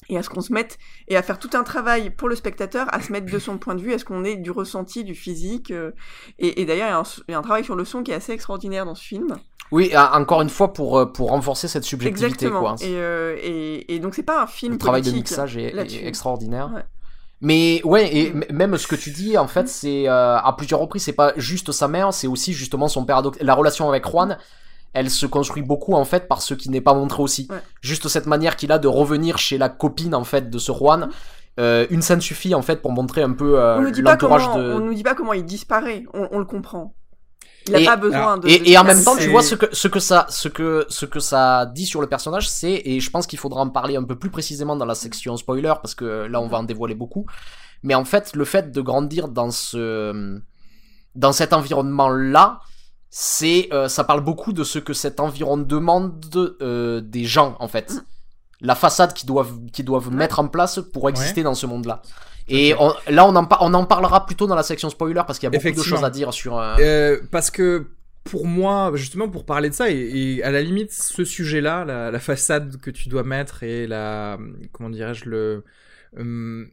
C: Et à ce qu'on se mette, et à faire tout un travail pour le spectateur, à se mettre de son point de vue, à ce qu'on ait du ressenti, du physique. euh, et, et d'ailleurs, il y, a un, il y a un travail sur le son qui est assez extraordinaire dans ce film.
B: Oui, encore une fois pour euh, pour renforcer cette subjectivité
C: Exactement.
B: quoi.
C: Et, euh, et, et donc, c'est pas un film
B: le travail de mixage est, extraordinaire.
C: Ouais.
B: Mais ouais, et
C: Mm.
B: même ce que tu dis, en fait, c'est euh, à plusieurs reprises, c'est pas juste sa mère, c'est aussi justement son père. La relation avec Juan, elle se construit beaucoup en fait par ce qui n'est pas montré aussi.
C: Ouais.
B: Juste cette manière qu'il a de revenir chez la copine en fait de ce Juan Euh, une scène suffit en fait pour montrer un peu euh,
C: On nous dit pas comment,
B: l'entourage de.
C: on nous dit pas comment il disparaît. On, on le comprend. Il a
B: Et-
C: pas besoin de.
B: Et,
C: de
B: et en même temps, tu vois ce que ce que ça ce que ce que ça dit sur le personnage, c'est et je pense qu'il faudra en parler un peu plus précisément dans la section spoiler parce que là on va en dévoiler beaucoup. Mais en fait, le fait de grandir dans ce dans cet environnement là, c'est euh, ça parle beaucoup de ce que cet environnement demande euh, des gens en fait. La façade qu'ils doivent qu'ils doivent mettre en place pour exister dans ce monde là. Et on- là, on en, on en parlera plutôt dans la section spoiler parce qu'il y a beaucoup de choses à dire sur. euh,
A: Euh, parce que pour moi, justement, pour parler de ça, et, et à la limite, ce sujet-là, la, la façade que tu dois mettre et la, comment dirais-je, le, hum,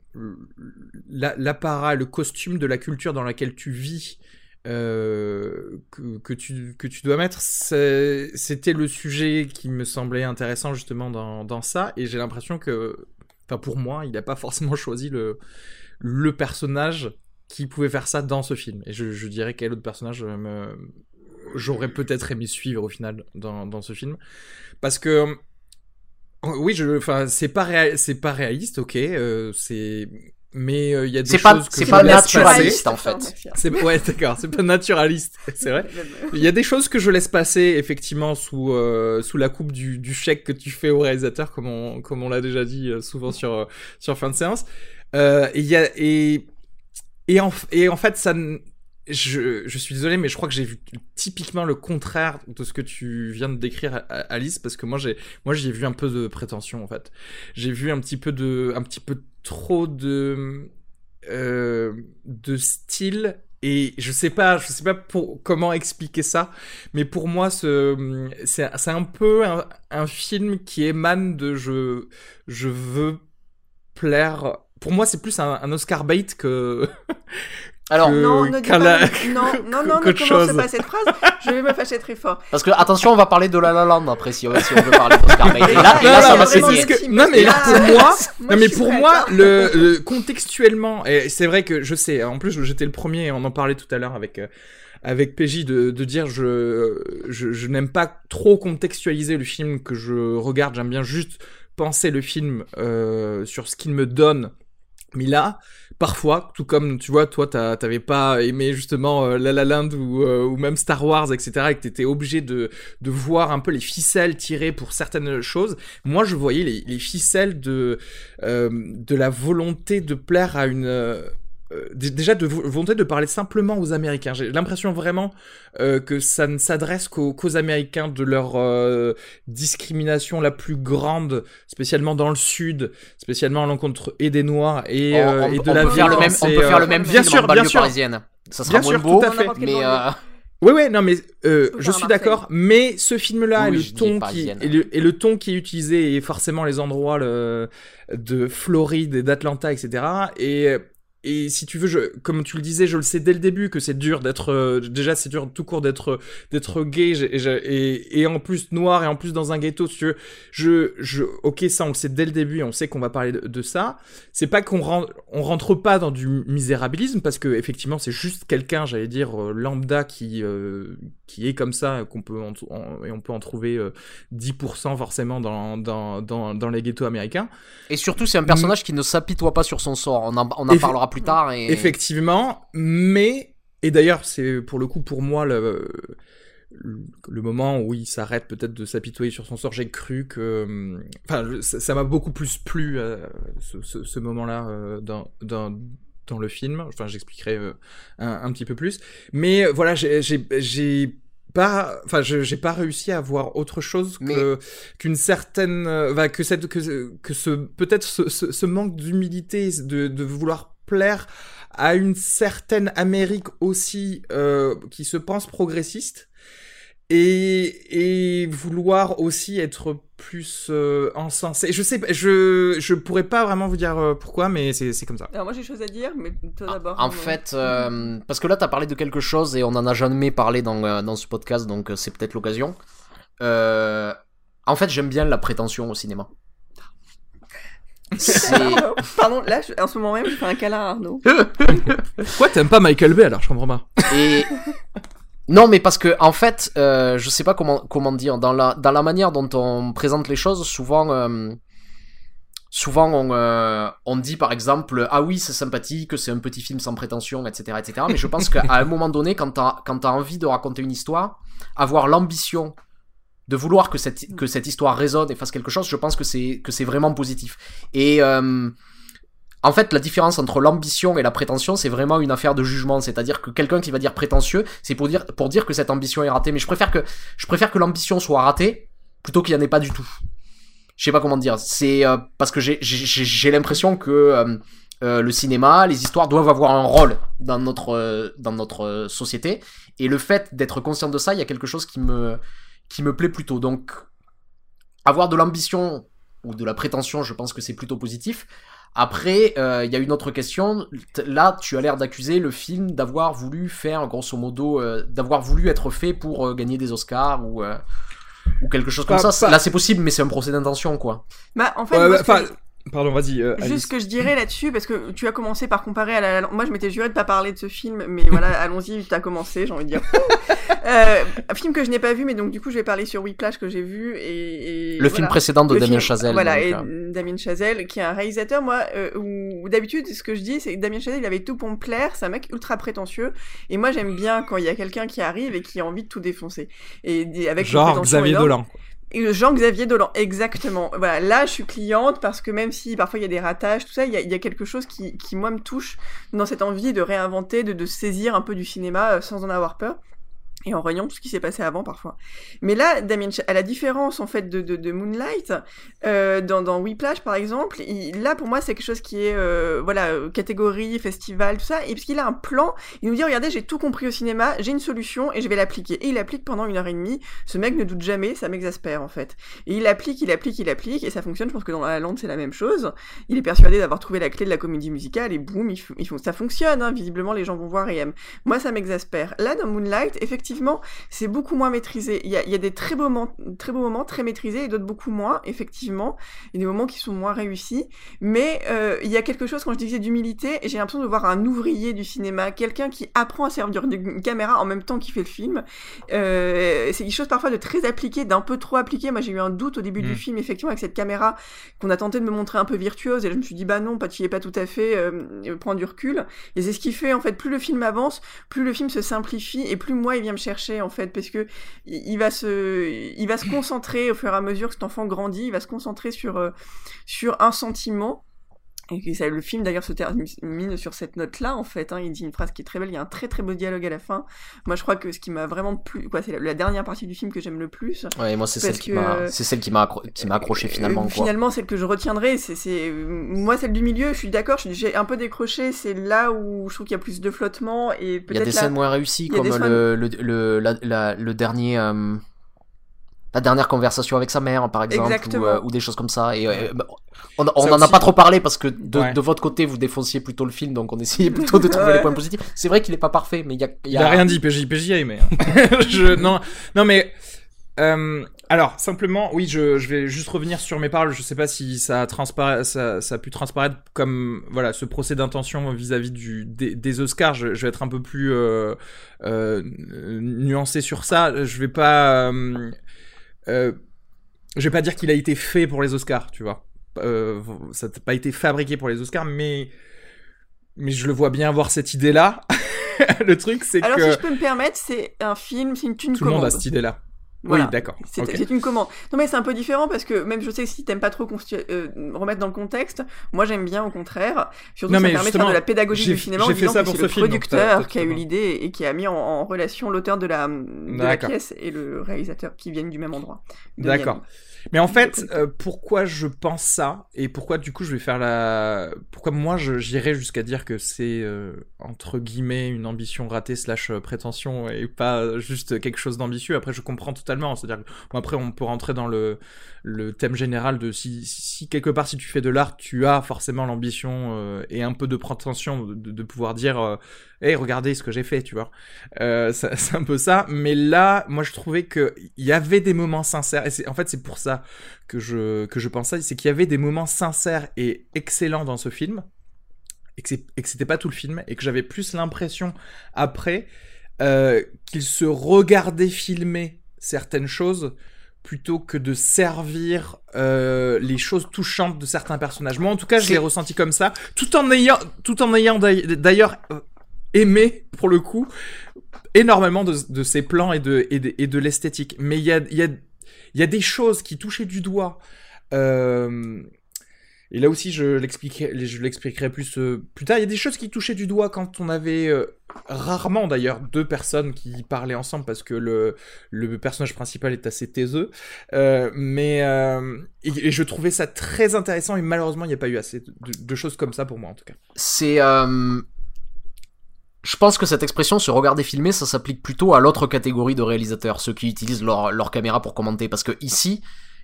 A: la- l'apparat, le costume de la culture dans laquelle tu vis, euh, que, tu, que tu dois mettre, c'était le sujet qui me semblait intéressant justement dans, dans ça, et j'ai l'impression que, enfin pour moi, il n'a pas forcément choisi le, le personnage qui pouvait faire ça dans ce film. Et je, dirais quel autre personnage j'aurais peut-être aimé suivre au final dans, dans ce film. Parce que, oui, je, enfin, c'est pas, c'est pas réaliste, ok, euh, c'est. Mais euh, il y a des choses
B: pas-
A: que
B: c'est
A: je
B: pas
A: laisse
B: naturaliste,
A: passer.
B: en fait.
A: C'est ouais, d'accord, c'est pas naturaliste, c'est vrai. Il y a des choses que je laisse passer effectivement sous euh, sous la coupe du, du chèque que tu fais au réalisateur, comme on comme on l'a déjà dit euh, souvent sur euh, sur fin de séance. Euh, et il y a et et en et en fait ça je, je suis désolé mais je crois que j'ai vu typiquement le contraire de ce que tu viens de décrire Alice parce que moi j'ai moi j'y ai vu un peu de prétention en fait. J'ai vu un petit peu de un petit peu trop de euh, de style et je sais pas je sais pas pour comment expliquer ça mais pour moi ce c'est un peu un, film qui émane de je veux plaire. Pour moi c'est plus un Oscar bait que
B: Alors,
A: que-
C: Non, ne dis pas.
A: la-
C: Non, non, non, ne commence
A: chose.
C: pas cette phrase. Je vais me fâcher très fort.
B: Parce que, attention, on va parler de La La Land après, si, si on veut parler d'Oscar Mayer. Là, là
A: non,
B: ça va
A: que- non, mais
C: que
A: pour
C: là,
A: moi- non mais pour moi
C: hein.
A: le, le- contextuellement et c'est vrai que je sais en plus j'étais le premier on en parlait tout à l'heure avec euh, avec PJ de, de dire je je, je n'aime pas trop contextualiser le film que je regarde j'aime bien juste penser le film euh, sur ce qu'il me donne mais là, parfois, tout comme tu vois, toi, t'avais pas aimé justement euh, La La Land ou, euh, même Star Wars, etc., et que t'étais obligé de, voir un peu les ficelles tirées pour certaines choses. Moi, je voyais les, les ficelles de, euh, de la volonté de plaire à une. Euh, dé- déjà de vo- volonté de parler simplement aux Américains. J'ai l'impression vraiment euh, que ça ne s'adresse qu'aux Américains de leur euh, discrimination la plus grande, spécialement dans le Sud, spécialement à l'encontre et des Noirs et,
B: On,
A: euh,
B: on-
A: et
B: on
A: de la
B: peut faire le même,
A: violence
B: on peut faire
A: euh,
B: le même
A: bien
B: film
A: sûr,
B: en
A: bien sûr.
B: parisienne. Ça sera
A: Bien
B: moins
A: sûr,
B: beau,
A: tout à fait.
B: Mais euh,
A: Ouais, ouais, non, mais euh, je suis d'accord, mais ce film-là,
B: Oui,
A: et, le ton qui, et, le, et le ton qui est utilisé, et forcément les endroits le, de Floride et d'Atlanta, etc. Et, et si tu veux, je, comme tu le disais, je le sais dès le début que c'est dur d'être. euh, déjà, c'est dur tout court d'être d'être gay et, et en plus noir et en plus dans un ghetto. Si tu veux, je, je, ok, ça on le sait dès le début, on sait qu'on va parler de, de ça. C'est pas qu'on rentre, on rentre pas dans du misérabilisme parce que effectivement c'est juste quelqu'un, j'allais dire euh, lambda qui euh, qui est comme ça, qu'on peut en, en- et on peut en trouver euh, 10% forcément dans, dans dans dans les ghettos américains.
B: et surtout, c'est un personnage qui ne s'apitoie pas sur son sort. On en, on en parlera plus tard. Et...
A: Effectivement, mais et d'ailleurs c'est pour le coup pour moi le le moment où il s'arrête peut-être de s'apitoyer sur son sort, j'ai cru que, hum, enfin, ça m'a beaucoup plus plu euh, ce, ce- ce moment-là euh, dans, dans dans le film. Enfin, j'expliquerai euh, un, un petit peu plus. Mais euh, voilà, j'ai pas, enfin, j'ai pas réussi à voir autre chose que qu'une certaine, euh, enfin, que cette, que que ce peut-être ce manque d'humilité, de de vouloir plaire à une certaine Amérique aussi euh, qui se pense progressiste et, et vouloir aussi être plus euh, encensé. Je sais, pas, je je pourrais pas vraiment vous dire euh, pourquoi, mais c'est c'est comme ça.
C: Alors moi j'ai des choses à dire, mais toi d'abord.
B: En fait, euh, parce que là, tu as parlé de quelque chose et on en a jamais parlé dans, dans ce podcast, donc c'est peut-être l'occasion. Euh, en fait, j'aime bien la prétention au cinéma.
C: Pardon, là je- en ce moment même je fais un câlin à Arnaud.
A: Pourquoi t'aimes pas Michael Bay alors Je comprends pas.
B: Et non, mais parce que en fait, euh, je sais pas comment comment dire dans la dans la manière dont on présente les choses, souvent euh, souvent on, on dit par exemple ah oui c'est sympathique, c'est un petit film sans prétention, etc. etc. Mais je pense qu'à un moment donné, quand t'as quand as envie de raconter une histoire, avoir l'ambition de vouloir que cette, que cette histoire résonne et fasse quelque chose, je pense que c'est que c'est vraiment positif. Et en fait, la différence entre l'ambition et la prétention, c'est vraiment une affaire de jugement. C'est-à-dire que quelqu'un qui va dire prétentieux, c'est pour dire, pour dire que cette ambition est ratée. Mais je préfère que, je préfère que l'ambition soit ratée plutôt qu'il n'y en ait pas du tout. Je sais pas comment dire. C'est euh, parce que j'ai l'impression que euh, euh, le cinéma, les histoires doivent avoir un rôle dans notre dans notre société. Et le fait d'être conscient de ça, il y a quelque chose qui me qui me plaît plutôt. Donc avoir de l'ambition ou de la prétention, je pense que c'est plutôt positif. Après, il euh, y a une autre question. Là, tu as l'air d'accuser le film d'avoir voulu faire, grosso modo, euh, d'avoir voulu être fait pour euh, gagner des Oscars ou ou quelque chose comme ça. Là, c'est possible, mais c'est un procès d'intention, quoi.
C: Bah, en fait,
A: Pardon, vas-y.
C: Euh, Juste ce que je dirais là-dessus, parce que tu as commencé par comparer à la. Moi, je m'étais juré de pas parler de ce film, mais voilà, allons-y, tu as commencé, j'ai envie de dire. euh, un film que je n'ai pas vu, mais donc du coup, je vais parler sur Whiplash que j'ai vu et.
B: le film précédent de Damien Chazelle.
C: Voilà, et euh. Damien Chazelle, qui est un réalisateur, moi, euh, où, d'habitude, ce que je dis, c'est que Damien Chazelle, il avait tout pour me plaire, c'est un mec ultra prétentieux, et moi, j'aime bien quand il y a quelqu'un qui arrive et qui a envie de tout défoncer. Et avec
A: Genre Xavier Dolan.
C: Jean-Xavier Dolan, exactement. Voilà, là, je suis cliente parce que même si parfois il y a des ratages, tout ça, il y a, quelque chose qui, qui, moi, me touche dans cette envie de réinventer, de, de saisir un peu du cinéma euh, sans en avoir peur et en tout ce qui s'est passé avant parfois. Mais là, Damien, à la différence en fait de, Moonlight, euh, dans, dans Whiplash par exemple, là pour moi c'est quelque chose qui est euh, voilà euh, catégorie, festival, tout ça, et parce qu'il a un plan, il nous dit regardez j'ai tout compris au cinéma, j'ai une solution et je vais l'appliquer. Et il applique pendant une heure et demie. Ce mec ne doute jamais, ça m'exaspère en fait. Et il applique, il applique, il applique, et ça fonctionne. Je pense que dans La lande c'est la même chose. Il est persuadé d'avoir trouvé la clé de la comédie musicale et boum, ça fonctionne. Hein. Visiblement les gens vont voir et aiment. Moi ça m'exaspère. Là dans Moonlight, effectivement effectivement, c'est beaucoup moins maîtrisé. Il y a, des très beaux, moments, très beaux moments, très maîtrisés, et d'autres beaucoup moins, effectivement. Il y a des moments qui sont moins réussis. Mais euh, il y a quelque chose, quand je disais d'humilité, j'ai l'impression de voir un ouvrier du cinéma, quelqu'un qui apprend à servir d'une caméra en même temps qu'il fait le film. Euh, c'est quelque chose parfois de très appliqué, d'un peu trop appliqué. Moi, j'ai eu un doute au début du mm. film, effectivement, avec cette caméra qu'on a tenté de me montrer un peu virtuose, et je me suis dit, bah non, pas, tu es pas tout à fait, euh, prends du recul. Et c'est ce qui fait, en fait, plus le film avance, plus le film se simplifie, et plus moi, il vient me chercher en fait parce que il va se concentrer au fur et à mesure que cet enfant grandit, il va se concentrer sur euh, sur un sentiment et ça, le film d'ailleurs se termine sur cette note-là en fait. Hein. il dit une phrase qui est très belle. Il y a un très très beau dialogue à la fin. Moi, je crois que ce qui m'a vraiment plu, quoi, c'est la, dernière partie du film que j'aime le plus.
B: Ouais, moi c'est celle, qui m'a, celle qui m'a, qui m'a accroché finalement. Quoi.
C: Finalement, celle que je retiendrai, c'est, c'est moi celle du milieu. Je suis d'accord. J'ai un peu décroché. C'est là où je trouve qu'il y a plus de flottement et peut-être.
B: Il y a des scènes moins réussies comme le, le, le, le, dernier. Euh, la dernière conversation avec sa mère, par exemple, ou, euh, ou, des choses comme ça. Et euh, bah, on, on en a pas trop parlé parce que de, de, votre côté, vous défonciez plutôt le film, donc on essayait plutôt de trouver les points positifs. C'est vrai qu'il est pas parfait, mais il y a,
A: y a... Il a rien dit, PJ, PJ a aimé. Hein. je, non, non, mais euh, alors simplement, oui, je, je, vais juste revenir sur mes paroles. Je sais pas si ça a, ça, ça a pu transparaître comme voilà ce procès d'intention vis-à-vis du des, des Oscars. Je, je, vais être un peu plus euh, euh, nuancé sur ça. Je vais pas euh, je vais pas dire qu'il a été fait pour les Oscars, tu vois. Euh, ça n'a pas été fabriqué pour les Oscars, mais mais je le vois bien avoir cette idée-là. le truc, c'est que.
C: Alors, si je peux me permettre, c'est un film, c'est une, une
A: Tout le monde a cette idée-là. Oui, d'accord.
C: C'est une commande. Non, mais c'est un peu différent parce que même je sais que si t'aimes pas trop euh, remettre dans le contexte, moi j'aime bien au contraire. Surtout, non, ça permet de faire de la pédagogie du cinéma en disant que c'est le producteur qui a eu l'idée et qui a mis en, relation l'auteur de la, de la pièce et le réalisateur qui viennent du même endroit.
A: D'accord. Mais en fait, euh, pourquoi je pense ça et pourquoi du coup je vais faire la, pourquoi moi j'irais jusqu'à dire que c'est euh, entre guillemets une ambition ratée slash euh, prétention et pas juste quelque chose d'ambitieux. Après, je comprends totalement. C'est-à-dire bon, après on peut rentrer dans le le thème général de si, si quelque part si tu fais de l'art, tu as forcément l'ambition et un peu de prétention de, de pouvoir dire hey, regardez ce que j'ai fait, tu vois. Euh, c'est un peu ça. Mais là, moi, je trouvais que il y avait des moments sincères. Et en fait, c'est pour ça que je, que je pensais, c'est qu'il y avait des moments sincères et excellents dans ce film. Et que c'était pas tout le film. Et que j'avais plus l'impression, après, euh, qu'il se regardait filmer certaines choses plutôt que de servir euh, les choses touchantes de certains personnages. Moi, en tout cas, je l'ai ressenti comme ça, tout en ayant, tout en ayant d'ailleurs aimé, pour le coup, énormément de, de ces plans et de, de, de l'esthétique. Mais il y a, des choses qui touchaient du doigt. Euh, et là aussi, je l'expliquerai, plus euh, plus tard. Il y a des choses qui touchaient du doigt quand on avait euh, rarement d'ailleurs deux personnes qui parlaient ensemble parce que le, personnage principal est assez taiseux. Mais et, je trouvais ça très intéressant et malheureusement, il n'y a pas eu assez de, choses comme ça pour moi en tout cas.
B: C'est je pense que cette expression se regarder filmer, ça s'applique plutôt à l'autre catégorie de réalisateurs, ceux qui utilisent leur, leur caméra pour commenter. Parce que ici,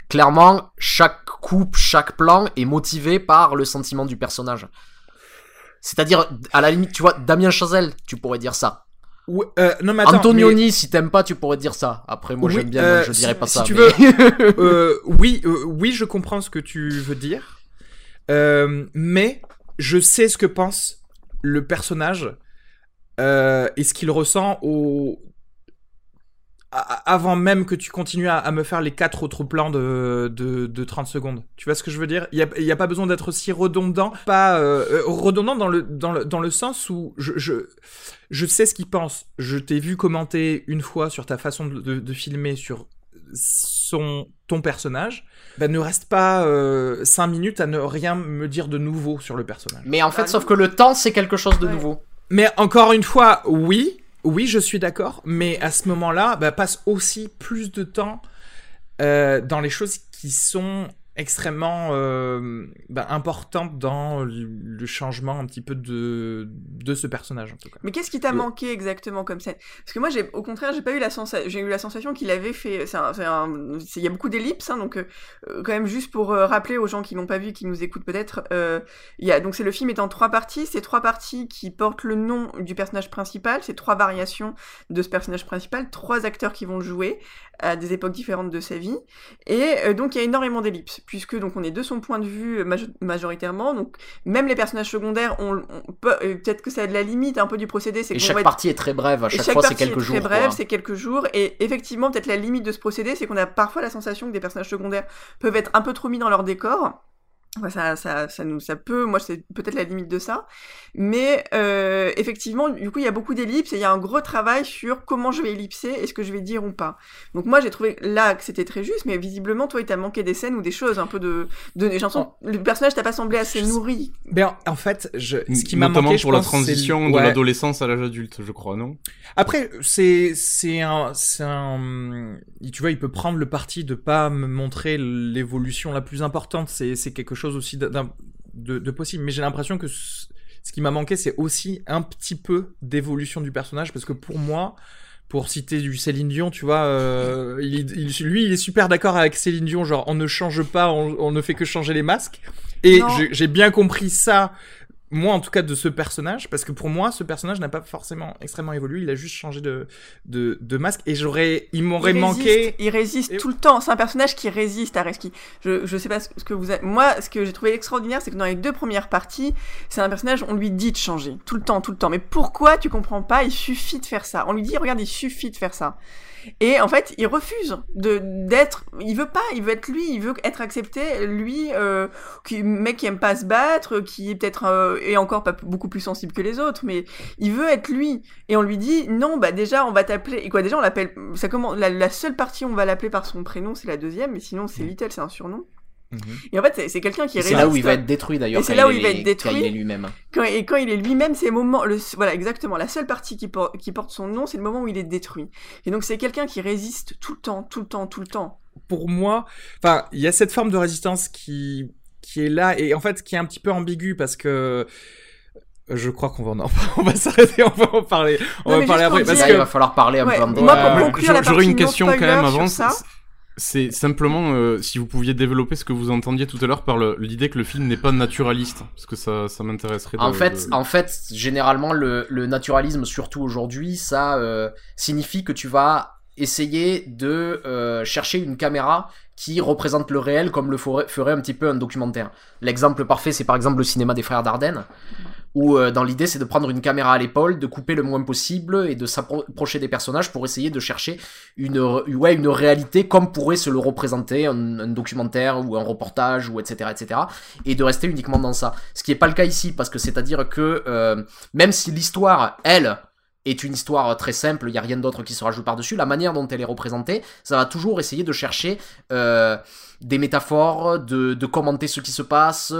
B: clairement, chaque coupe, chaque plan est motivé par le sentiment du personnage. C'est-à-dire, à la limite, tu vois, Damien Chazelle, tu pourrais dire ça.
A: Euh, non, mais
B: Antonioni, si t'aimes pas, tu pourrais dire ça. Après, moi, j'aime bien, euh, je dirais pas ça.
A: Tu veux, euh, oui, oui, je comprends ce que tu veux dire, mais je sais ce que pense le personnage et ce qu'il ressent au avant même que tu continues à, me faire les quatre autres plans de, de, 30 secondes? Tu vois ce que je veux dire? Il n'y a, a, pas besoin d'être aussi redondant. Pas euh, euh, redondant dans le, dans, le, dans le sens où je, je, je sais ce qu'il pense. Je t'ai vu commenter une fois sur ta façon de, de, filmer sur son, ton personnage. Ben, ne reste pas 5 euh, minutes à ne rien me dire de nouveau sur le personnage.
B: Mais en fait, sauf que le temps, c'est quelque chose de nouveau.
A: Mais encore une fois, oui, oui, je suis d'accord, mais à ce moment-là, bah, passe aussi plus de temps euh, dans les choses qui sont extrêmement euh, bah, importante dans le changement un petit peu de, de ce personnage en tout cas.
C: Mais qu'est-ce qui t'a manqué exactement comme scène? Parce que moi, j'ai au contraire, j'ai pas eu la sensation, j'ai eu la sensation qu'il avait fait. Il y a beaucoup d'ellipses, hein, donc euh, quand même juste pour euh, rappeler aux gens qui l'ont pas vu, qui nous écoutent peut-être, euh, il a donc c'est le film est en trois parties. C'est trois parties qui portent le nom du personnage principal. C'est trois variations de ce personnage principal, trois acteurs qui vont le jouer à des époques différentes de sa vie. Et euh, donc il y a énormément d'ellipses, puisque donc on est de son point de vue majoritairement. Donc même les personnages secondaires, on, peut euh, peut-être que ça a de la limite un peu du procédé.
B: C'est et chaque partie est très brève. À chaque, fois c'est quelques jours.
C: Très brève, c'est quelques jours. Et effectivement, peut-être la limite de ce procédé, c'est qu'on a parfois la sensation que des personnages secondaires peuvent être un peu trop mis dans leur décor ça, ça, ça, nous, ça peut, moi c'est peut-être la limite de ça, mais euh, effectivement, du coup, il y a beaucoup d'ellipses et il y a un gros travail sur comment je vais ellipser et ce que je vais dire ou pas. Donc moi, j'ai trouvé là que c'était très juste, mais visiblement, toi, il t'a manqué des scènes ou des choses, un peu de, de des chansons. Oh. Le personnage t'a pas semblé assez nourri.
A: Ben en fait, je, ce qui m'a manqué,
D: pour la transition de l'adolescence à l'âge adulte, je crois, non?
A: Après, c'est c'est un c'est un, tu vois, il peut prendre le parti de pas me montrer l'évolution la plus importante. C'est c'est quelque chose aussi de, de, possible. Mais j'ai l'impression que ce qui m'a manqué, c'est aussi un petit peu d'évolution du personnage, parce que pour moi, pour citer du Céline Dion, tu vois, euh, il, lui, il est super d'accord avec Céline Dion, genre on ne change pas, on, on ne fait que changer les masques. Et j'ai bien compris ça moi en tout cas de ce personnage parce que pour moi ce personnage n'a pas forcément extrêmement évolué. Il a juste changé de de, de masque et j'aurais il m'aurait manqué.
C: il résiste tout le temps. C'est un personnage qui résiste à Reski. Je je sais pas ce que vous avez... moi ce que j'ai trouvé extraordinaire c'est que dans les deux premières parties c'est un personnage on lui dit de changer. Tout le temps tout le temps. Mais pourquoi tu comprends pas? Il suffit de faire ça. On lui dit regarde il suffit de faire ça et en fait, il refuse de d'être. Il veut pas. Il veut être lui. Il veut être accepté. Lui, euh, qui mec qui aime pas se battre, qui est peut-être euh, et encore pas beaucoup plus sensible que les autres, mais il veut être lui. Et on lui dit non, bah déjà on va t'appeler. Et quoi déjà on l'appelle. Ça comment la, la, seule partie où on va l'appeler par son prénom, c'est la deuxième, mais sinon c'est mm. Little, c'est un surnom. Mhm. Et en fait, c'est quelqu'un qui
B: résiste. C'est là où il va être détruit d'ailleurs.
C: c'est là où il va être détruit.
B: Quand il est lui-même.
C: et quand il est lui-même, c'est le moment, le, voilà, exactement. La seule partie qui, qui porte son nom, c'est le moment où il est détruit. Et donc, c'est quelqu'un qui résiste tout le temps, tout le temps, tout le temps.
A: Pour moi, enfin, il y a cette forme de résistance qui, qui est là et en fait, qui est un petit peu ambiguë parce que, je crois qu'on va en on va s'arrêter, on va en parler, on va parler après
B: parce que il va falloir parler un peu.
C: Moi, pour conclure la
D: J'aurais une question quand même avant ça. C'est simplement euh, si vous pouviez développer ce que vous entendiez tout à l'heure par l'idée que le film n'est pas naturaliste, parce que ça, ça m'intéresserait.
B: En fait, en fait, généralement le, le naturalisme, surtout aujourd'hui, ça euh, signifie que tu vas essayer de euh, chercher une caméra qui représente le réel comme le ferait, ferait un petit peu un documentaire. L'exemple parfait, c'est par exemple le cinéma des frères Dardenne, où euh, dans l'idée c'est de prendre une caméra à l'épaule, de couper le moins possible et de s'approcher des personnages pour essayer de chercher une, ouais, une réalité comme pourrait se le représenter un, documentaire ou un reportage ou etc etc et de rester uniquement dans ça. Ce qui est pas le cas ici parce que c'est-à-dire que euh, même si l'histoire elle est une histoire très simple, il y a rien d'autre qui se rajoute par-dessus, la manière dont elle est représentée, ça va toujours essayer de chercher euh, des métaphores, de, commenter ce qui se passe.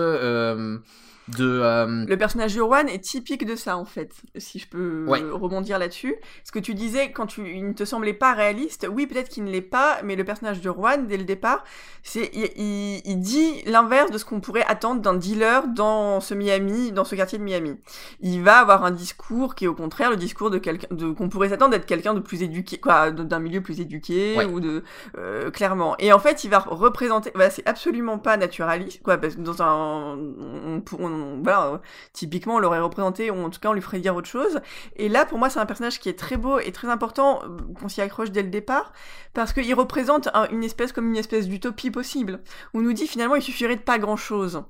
B: Euh, de, euh,
C: Le personnage de Juan est typique de ça, en fait, si je peux rebondir là-dessus. Ce que tu disais, quand tu, il ne te semblait pas réaliste, oui, peut-être qu'il ne l'est pas, mais le personnage de Juan, dès le départ, c'est, il, il, dit l'inverse de ce qu'on pourrait attendre d'un dealer dans ce Miami, dans ce quartier de Miami. Il va avoir un discours qui est au contraire le discours de quelqu'un, de, qu'on pourrait s'attendre d'être quelqu'un de plus éduqué, quoi, d'un milieu plus éduqué, ou de, euh, clairement. Et en fait, il va représenter, bah, c'est absolument pas naturaliste, quoi, parce que dans un, on, on, voilà, typiquement, on l'aurait représenté, ou en tout cas, on lui ferait dire autre chose. Et là, pour moi, c'est un personnage qui est très beau et très important, euh, qu'on s'y accroche dès le départ, parce qu'il représente une espèce comme une espèce d'utopie possible. On nous dit finalement, il suffirait de pas grand chose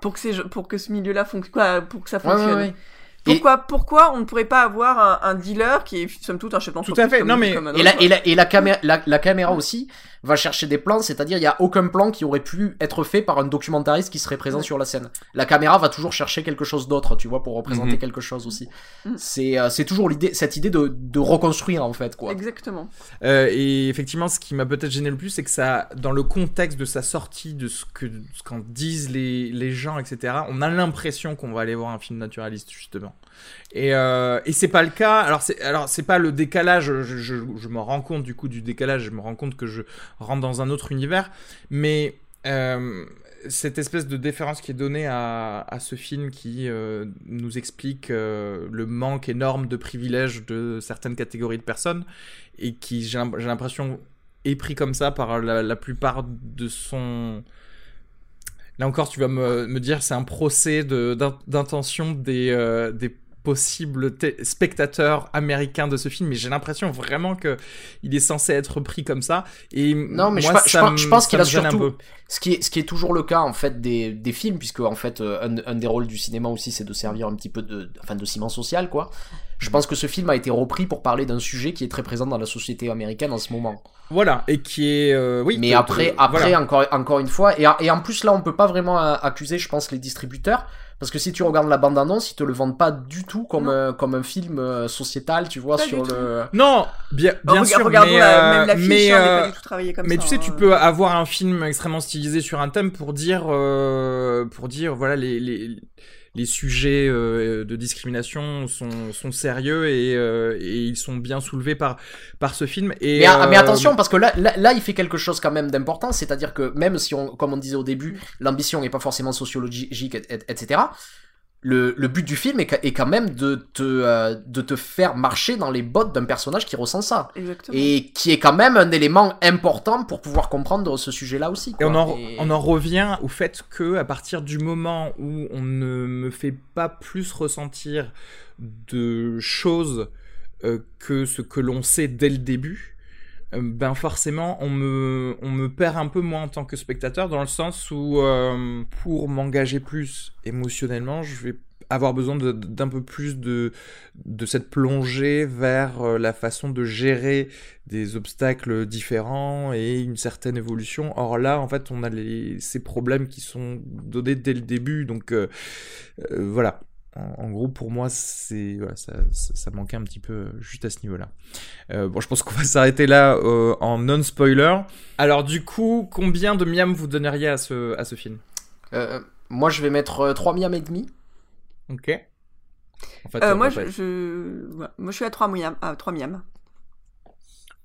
C: pour que, pour que ce milieu-là fonctionne, pour que ça fonctionne. Pourquoi, pourquoi on ne pourrait pas avoir un, dealer qui est somme toute un chef
A: d'entreprise Tout à fait. Non mais
B: et la, et la, et la caméra la, caméra aussi va chercher des plans, c'est-à-dire il y a aucun plan qui aurait pu être fait par un documentariste qui serait présent sur la scène. La caméra va toujours chercher quelque chose d'autre, tu vois, pour représenter mhm. quelque chose aussi. Mm. C'est euh, c'est toujours l'idée cette idée de, de reconstruire en fait quoi.
C: Exactement.
A: Euh, et effectivement, ce qui m'a peut-être gêné le plus, c'est que ça dans le contexte de sa sortie, de ce que ce qu'en disent les les gens, etc. On a l'impression qu'on va aller voir un film naturaliste justement. Et, euh, et c'est pas le cas. Alors c'est alors c'est pas le décalage. Je, je, je, me rends compte du coup du décalage. Je me rends compte que je rentre dans un autre univers. Mais euh, cette espèce de déférence qui est donnée à, à ce film qui euh, nous explique euh, le manque énorme de privilèges de certaines catégories de personnes et qui j'ai l'impression est pris comme ça par la plupart de son Là encore, tu vas me, me dire, c'est un procès d'intention des, euh, des possible spectateur américain de ce film, mais j'ai l'impression vraiment que il est censé être pris comme ça. Et
B: non, mais
A: moi,
B: je, pense, qu'il a surtout ce qui est ce qui est toujours le cas en fait des, des films, puisque en fait euh, un, un, des rôles du cinéma aussi, c'est de servir un petit peu de enfin de ciment social, quoi. Je pense que ce film a été repris pour parler d'un sujet qui est très présent dans la société américaine en ce moment.
A: Voilà, et qui est euh, oui.
B: Mais après, après encore encore une fois, et, et en plus là, on peut pas vraiment euh, accuser, je pense, les distributeurs parce que si tu regardes la bande-annonce, ils te le vendent pas du tout comme, un, comme un film euh, sociétal, tu vois, sur le...
A: Non, bien, bien sûr, mais,
C: la, même mais, hein, pas du tout travaillé comme
A: mais tu sais, tu hein. peux avoir un film extrêmement stylisé sur un thème pour dire, pour dire, voilà, les, les les sujets euh, de discrimination sont, sont sérieux et, euh, et, ils sont bien soulevés par, par ce film. Et,
B: mais, mais euh, attention, parce que là, là, il fait quelque chose quand même d'important, c'est-à-dire que même si, on, comme on disait au début, l'ambition n'est pas forcément sociologique, etc., le, le, but du film est, est, quand même de te, euh, de te faire marcher dans les bottes d'un personnage qui ressent ça.
C: Exactement.
B: Et qui est quand même un élément important pour pouvoir comprendre ce sujet-là aussi.
A: Quoi. Et on en, on en revient au fait que à partir du moment où on ne me fait pas plus ressentir de choses euh, que ce que l'on sait dès le début, euh, ben forcément on me, on me perd un peu moins en tant que spectateur dans le sens où euh, pour m'engager plus émotionnellement je vais avoir besoin d'un peu plus de, de cette plongée vers euh, la façon de gérer des obstacles différents et une certaine évolution. Or là, en fait, on a ces problèmes qui sont donnés dès le début. Donc voilà, en, gros, pour moi, c'est voilà, ça, ça, manquait un petit peu euh, juste à ce niveau-là. Euh, bon, je pense qu'on va s'arrêter là euh, en non-spoiler. Alors, du coup, combien de miam vous donneriez à ce, à ce film?
B: Moi, je vais mettre 3 miam et demi.
A: Ok.
C: En fait, moi, je, je, moi, je suis à 3 miam. À 3 miam.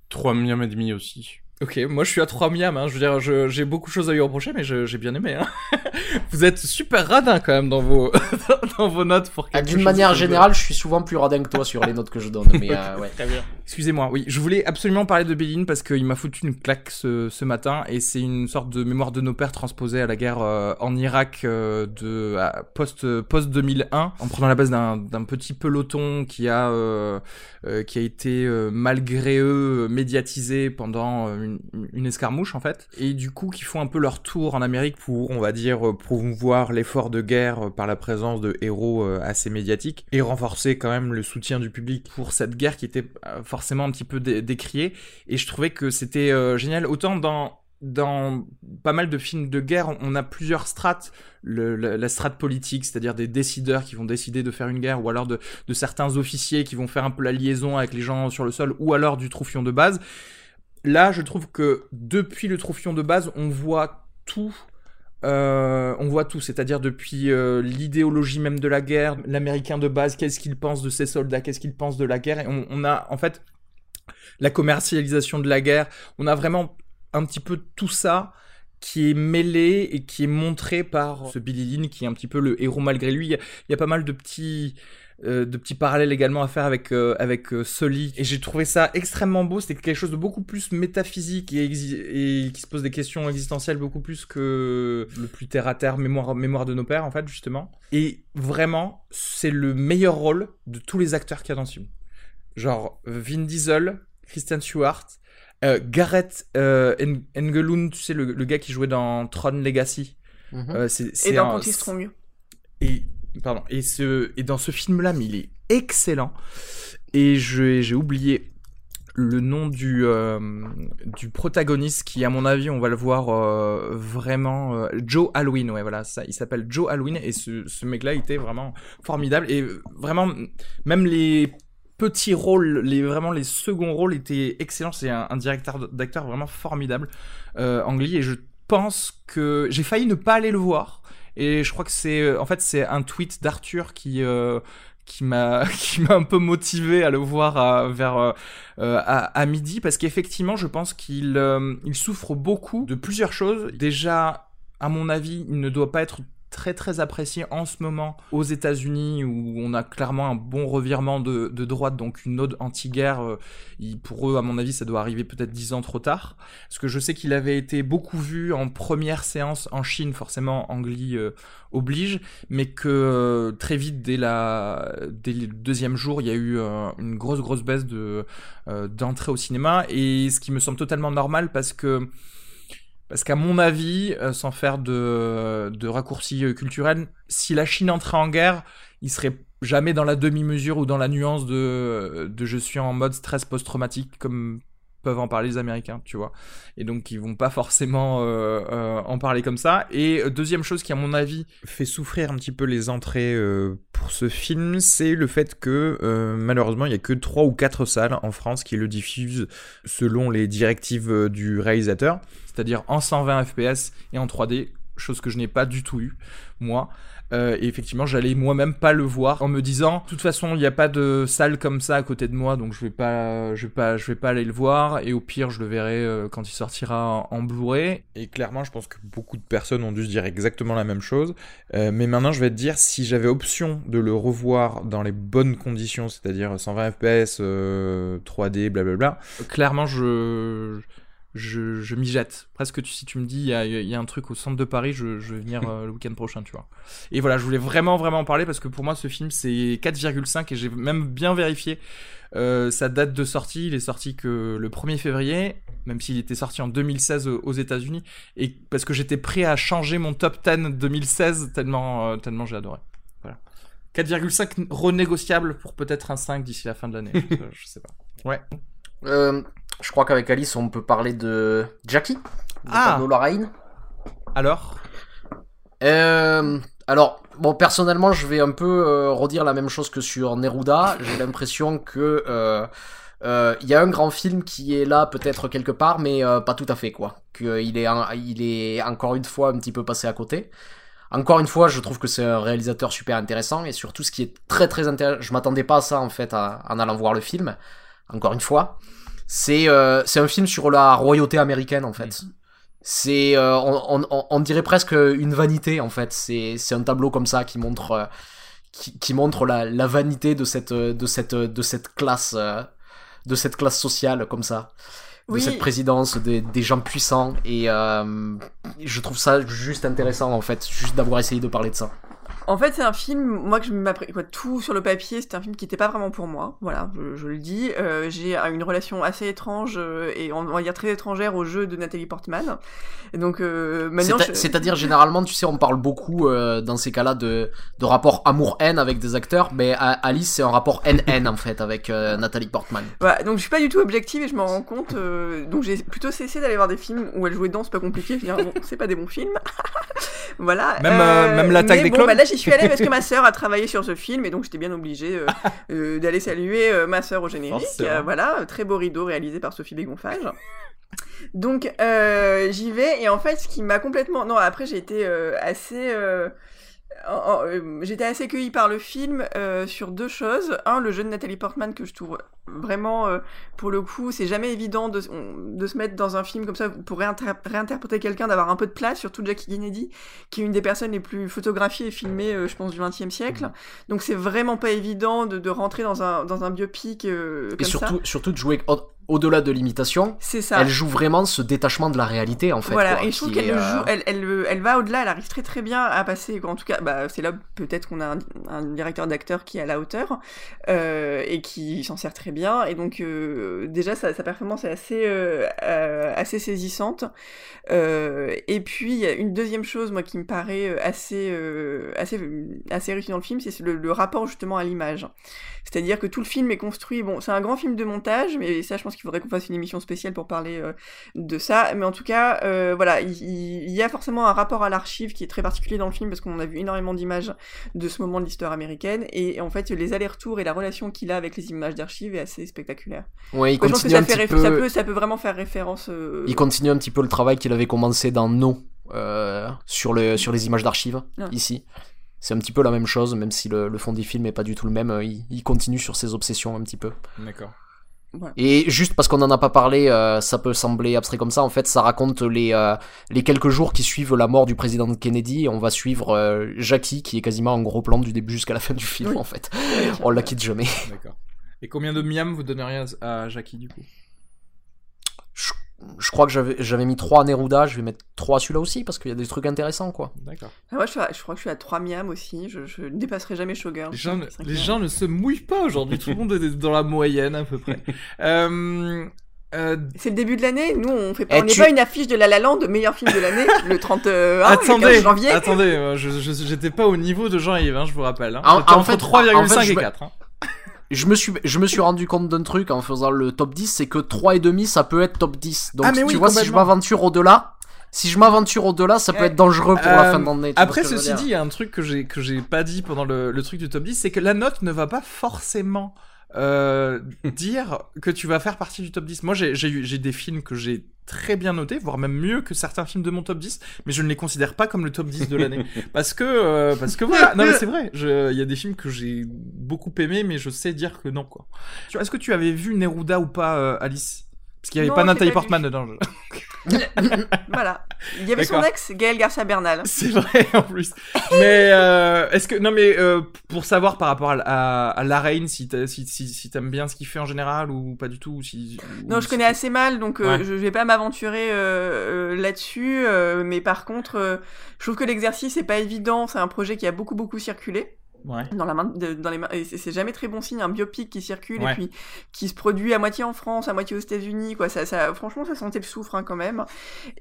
D: 3 miam et demi aussi.
A: Ok, moi je suis à 3 miam, hein. je veux dire, j'ai beaucoup de choses à lui reprocher, mais j'ai bien aimé. Hein. Vous êtes super radin quand même dans vos, dans vos notes pour
B: ah, D'une manière générale, je suis souvent plus radin que toi sur les notes que je donne, mais euh, ouais.
A: Très bien. Excusez-moi, oui, je voulais absolument parler de Béline parce qu'il m'a foutu une claque ce, ce matin et c'est une sorte de mémoire de nos pères transposée à la guerre euh, en Irak euh, de post post 2001 en prenant la base d'un petit peloton qui a euh, qui a été malgré eux médiatisé pendant une, une, escarmouche en fait. Et du coup qui font un peu leur tour en Amérique pour on va dire promouvoir l'effort de guerre par la présence de héros assez médiatiques et renforcer quand même le soutien du public pour cette guerre qui était un petit peu décrié et je trouvais que c'était euh, génial autant dans dans pas mal de films de guerre, on a plusieurs strates. La, strate politique, c'est-à-dire des décideurs qui vont décider de faire une guerre, ou alors de, de, certains officiers qui vont faire un peu la liaison avec les gens sur le sol, ou alors du troufion de base. Là, je trouve que depuis le troufion de base, on voit tout euh, on voit tout, c'est-à-dire depuis euh, l'idéologie même de la guerre, l'américain de base, qu'est-ce qu'il pense de ses soldats, qu'est-ce qu'il pense de la guerre, et on, a en fait la commercialisation de la guerre, on a vraiment un petit peu tout ça qui est mêlé et qui est montré par ce Billy Lynn qui est un petit peu le héros malgré lui. Il y a pas mal de petits euh, de petits parallèles également à faire avec euh, avec euh, Sully. Et j'ai trouvé ça extrêmement beau. C'était quelque chose de beaucoup plus métaphysique et, et, qui se pose des questions existentielles beaucoup plus que le plus terre à terre mémoire mémoire de nos pères en fait justement. Et vraiment c'est le meilleur rôle de tous les acteurs qu'il y a dans ce film. Genre Vin Diesel Christian Stewart Gareth Engelund tu sais le, gars qui jouait dans Tron Legacy.
C: Mhm. et dans Strong
A: et Pardon. Et, ce, et dans ce film-là, il est excellent. Et j'ai oublié le nom du, euh, du protagoniste qui, à mon avis, on va le voir euh, vraiment. Euh, Joe Halloween, ouais, voilà. Il s'appelle Joe Halloween et ce, ce mec-là était vraiment formidable. Et vraiment, même les petits rôles, les, vraiment les seconds rôles étaient excellents. C'est un, un, directeur d'acteur vraiment formidable, Angli. Et je pense que j'ai failli ne pas aller le voir et je crois que c'est, euh, en fait, c'est un tweet d'Arthur qui euh, qui m'a un peu motivé à le voir à, vers euh, à, midi. Parce qu'effectivement je pense qu'il il souffre beaucoup de plusieurs choses. Déjà à mon avis il ne doit pas être très très apprécié en ce moment aux États-Unis où on a clairement un bon revirement de, de droite, donc une ode anti-guerre. Euh, pour eux, à mon avis, ça doit arriver peut-être dix ans trop tard. Parce que je sais qu'il avait été beaucoup vu en première séance en Chine, forcément Angli euh, oblige, mais que euh, très vite, dès, la, dès le deuxième jour, il y a eu une grosse grosse baisse de d'entrée au cinéma. Et ce qui me semble totalement normal parce que parce qu'à mon avis, euh, sans faire de, de raccourcis euh, culturels, si la Chine entrait en guerre, il serait jamais dans la demi-mesure ou dans la nuance de, de je suis en mode stress post-traumatique comme peuvent en parler les Américains, tu vois. Et donc ils vont pas forcément euh, euh, en parler comme ça. Et deuxième chose qui à mon avis fait souffrir un petit peu les entrées euh, pour ce film, c'est le fait que malheureusement il y a que trois ou quatre salles en France qui le diffusent selon les directives du réalisateur, c'est-à-dire en 120 fps et en 3D, chose que je n'ai pas du tout eu moi. Euh, et effectivement, j'allais moi-même pas le voir en me disant, de toute façon, il n'y a pas de salle comme ça à côté de moi, donc je vais pas, je vais pas, je vais pas aller le voir. Et au pire, je le verrai euh, quand il sortira en, Blu-ray. Et clairement, je pense que beaucoup de personnes ont dû se dire exactement la même chose. Euh, mais maintenant, je vais te dire, si j'avais option de le revoir dans les bonnes conditions, c'est-à-dire 120 fps, 3D, blablabla, clairement, je je, je m'y jette. Presque si tu me dis, il y a, y a, un truc au centre de Paris, je, je vais venir euh, le week-end prochain, tu vois. Et voilà, je voulais vraiment, vraiment en parler parce que pour moi, ce film, c'est 4,5 et j'ai même bien vérifié euh, sa date de sortie. Il est sorti que le 1er février, même s'il était sorti en 2016 aux États-Unis. Et parce que j'étais prêt à changer mon top 10 2016 tellement, euh, tellement j'ai adoré. Voilà. 4,5 renégociable pour peut-être un 5 d'ici la fin de l'année. je, je sais pas. Ouais.
B: Euh, je crois qu'avec Alice, on peut parler de Jackie, de
A: ah.
B: Lorraine.
A: Alors?
B: Euh, Alors, bon, personnellement, je vais un peu euh, redire la même chose que sur Neruda. J'ai l'impression que euh, il y a un grand film qui est là peut-être quelque part, mais pas tout à fait quoi. Qu'il est, il est encore une fois un petit peu passé à côté. Encore une fois, je trouve que c'est un réalisateur super intéressant et surtout ce qui est très très intéressant. Je m'attendais pas à ça en fait en allant voir le film. Encore une fois, c'est euh, c'est un film sur la royauté américaine en fait. C'est euh, on, on, on, dirait presque une vanité en fait. C'est c'est un tableau comme ça qui montre euh, qui, qui montre la, la vanité de cette de cette de cette classe de cette classe sociale comme ça de
C: Oui.
B: cette présidence des, des gens puissants et je trouve ça juste intéressant en fait juste d'avoir essayé de parler de ça
C: En fait, c'est un film, moi, que je m'appré- quoi, tout sur le papier, c'était un film qui n'était pas vraiment pour moi. Voilà, je, je le dis. Euh, j'ai une relation assez étrange euh, et on va dire très étrangère au jeu de Nathalie Portman. Et donc, euh, maintenant. Je-
B: C'est-à-dire, généralement, tu sais, on parle beaucoup euh, dans ces cas-là de, de rapport amour-haine avec des acteurs, mais Alice, c'est un rapport haine-haine en fait avec euh, Nathalie Portman.
C: Voilà, donc je suis pas du tout objective et je m'en rends compte. euh, donc j'ai plutôt cessé d'aller voir des films où elle jouait dedans, c'est pas compliqué. Je bon, c'est pas des bons films. voilà.
A: Même, euh, même l'attaque des
C: bon,
A: clones
C: bah là j'y suis allée parce que ma sœur a travaillé sur ce film et donc j'étais bien obligée euh, euh, d'aller saluer euh, ma sœur au générique. Euh, voilà, très beau rideau réalisé par Sophie Bégonfage. Donc euh, j'y vais et en fait ce qui m'a complètement non après j'ai été euh, assez euh, j'étais assez cueillie par le film euh, sur deux choses. Un le jeu de Nathalie Portman que je trouve vraiment euh, pour le coup c'est jamais évident de, se mettre dans un film comme ça pour réinter- réinterpréter quelqu'un d'avoir un peu de place surtout Jackie Kennedy qui est une des personnes les plus photographiées et filmées euh, je pense du XXe siècle. Donc c'est vraiment pas évident de, de rentrer dans un dans un biopic
B: Et
C: comme ça.
B: surtout, surtout de jouer au-delà de l'imitation. Elle joue vraiment ce détachement de la réalité en fait.
C: voilà,
B: quoi,
C: et je trouve qu'elle
B: euh,
C: joue, elle, elle, le- elle va au-delà, elle arrive très très bien à passer, en tout cas, bah, c'est là peut-être qu'on a un, un directeur d'acteur qui est à la hauteur, euh, et qui s'en sert très bien, et donc euh, déjà sa, sa performance est assez, assez saisissante. Et puis il y a une deuxième chose, moi, qui me paraît assez, assez, assez réussi dans le film, c'est le, le rapport justement à l'image. C'est-à-dire que tout le film est construit, bon, c'est un grand film de montage, mais ça, je pense qu'il faudrait qu'on fasse une émission spéciale pour parler euh, de ça. Mais en tout cas, euh, voilà, il, il y a forcément un rapport à l'archive qui est très particulier dans le film parce qu'on a vu énormément d'images de ce moment de l'histoire américaine. Et en fait, les allers-retours et la relation qu'il a avec les images d'archives est assez spectaculaire.
B: Ouais, il
C: Moi, je pense que
B: continue
C: ça,
B: un
C: fait
B: petit
C: réf-
B: peu.
C: ça, peut, ça peut vraiment faire référence. euh,
B: Il continue un petit peu le travail qu'il avait commencé dans No euh, sur, le, sur les images d'archives
C: Ouais.
B: ici. C'est un petit peu la même chose, même si le, le fond du film est pas du tout le même. Il, il continue sur ses obsessions un petit peu.
A: D'accord.
B: Et juste parce qu'on en a pas parlé, euh, ça peut sembler abstrait comme ça. En fait, ça raconte les euh, les quelques jours qui suivent la mort du président Kennedy. Et on va suivre euh, Jackie, qui est quasiment en gros plan du début jusqu'à la fin du film.
C: Oui.
B: En fait, on la quitte jamais.
A: D'accord. Et combien de miam vous donneriez à, à Jackie du coup?
B: Je, crois que j'avais mis 3 à Neruda. Je vais mettre 3 à celui-là aussi parce qu'il y a des trucs intéressants, quoi.
A: D'accord.
C: Ah, moi, je, suis à- je crois que je suis à 3 miam aussi. Je, je ne dépasserai jamais Showgirl.
A: Les gens, ne-
C: Cinq
A: les
C: miam.
A: gens ne se mouillent pas aujourd'hui, tout le monde est dans la moyenne à peu près. Euh, euh,
C: C'est le début de l'année. Nous, on fait pas,
B: Eh,
C: on n'est
B: tu-
C: pas une affiche de La La Land, meilleur film de l'année, le 31
A: attendez,
C: le 15 janvier.
A: attendez, je, je- j'étais pas au niveau de Jean-Yves, hein, je vous rappelle. Hein.
B: En-
A: J'étais
B: en
A: entre
B: fait-
A: 3,5
B: en fait,
A: et
B: me-
A: 4. hein.
B: Je me suis, je me suis rendu compte d'un truc en faisant le top 10, c'est que 3,5 ça peut être top 10. Donc
A: Ah, mais
B: tu
A: oui,
B: vois, si je m'aventure au-delà, si je m'aventure au-delà, ça peut être dangereux pour la fin d'année.
A: Après, ceci dit, il y a un truc que j'ai que j'ai pas dit pendant le, le truc du top 10, c'est que la note ne va pas forcément euh, dire que tu vas faire partie du top 10. Moi, j'ai j'ai eu- j'ai des films que j'ai très bien notés, voire même mieux que certains films de mon top 10, mais je ne les considère pas comme le top 10 de l'année. parce que euh, parce que voilà, non mais c'est vrai, il y a des films que j'ai beaucoup aimés, mais je sais dire que non quoi. Est-ce que tu avais vu Neruda ou pas, euh, Alice? Parce qu'il y avait
C: Non,
A: pas
C: je
A: Nathalie. Portman dedans. je-
C: Voilà. Il y avait son ex, Gaël Garcia Bernal.
A: C'est vrai en plus. Mais euh, est-ce que non mais euh, pour savoir par rapport à, à, à la reine si t'as- si si, si t'aimes bien ce qu'il fait en général ou pas du tout ou si ou
C: Non, je connais assez mal, donc euh,
A: Ouais.
C: je vais pas m'aventurer là-dessus. mais par contre, je trouve que l'exercice est pas évident. C'est un projet qui a beaucoup beaucoup circulé
A: Ouais.
C: dans la main, de- dans les mains. Et c'est jamais très bon signe un biopic qui circule
A: Ouais.
C: et puis qui se produit à moitié en France, à moitié aux États-Unis. Quoi, ça, ça, franchement, ça sentait le soufre hein, quand même.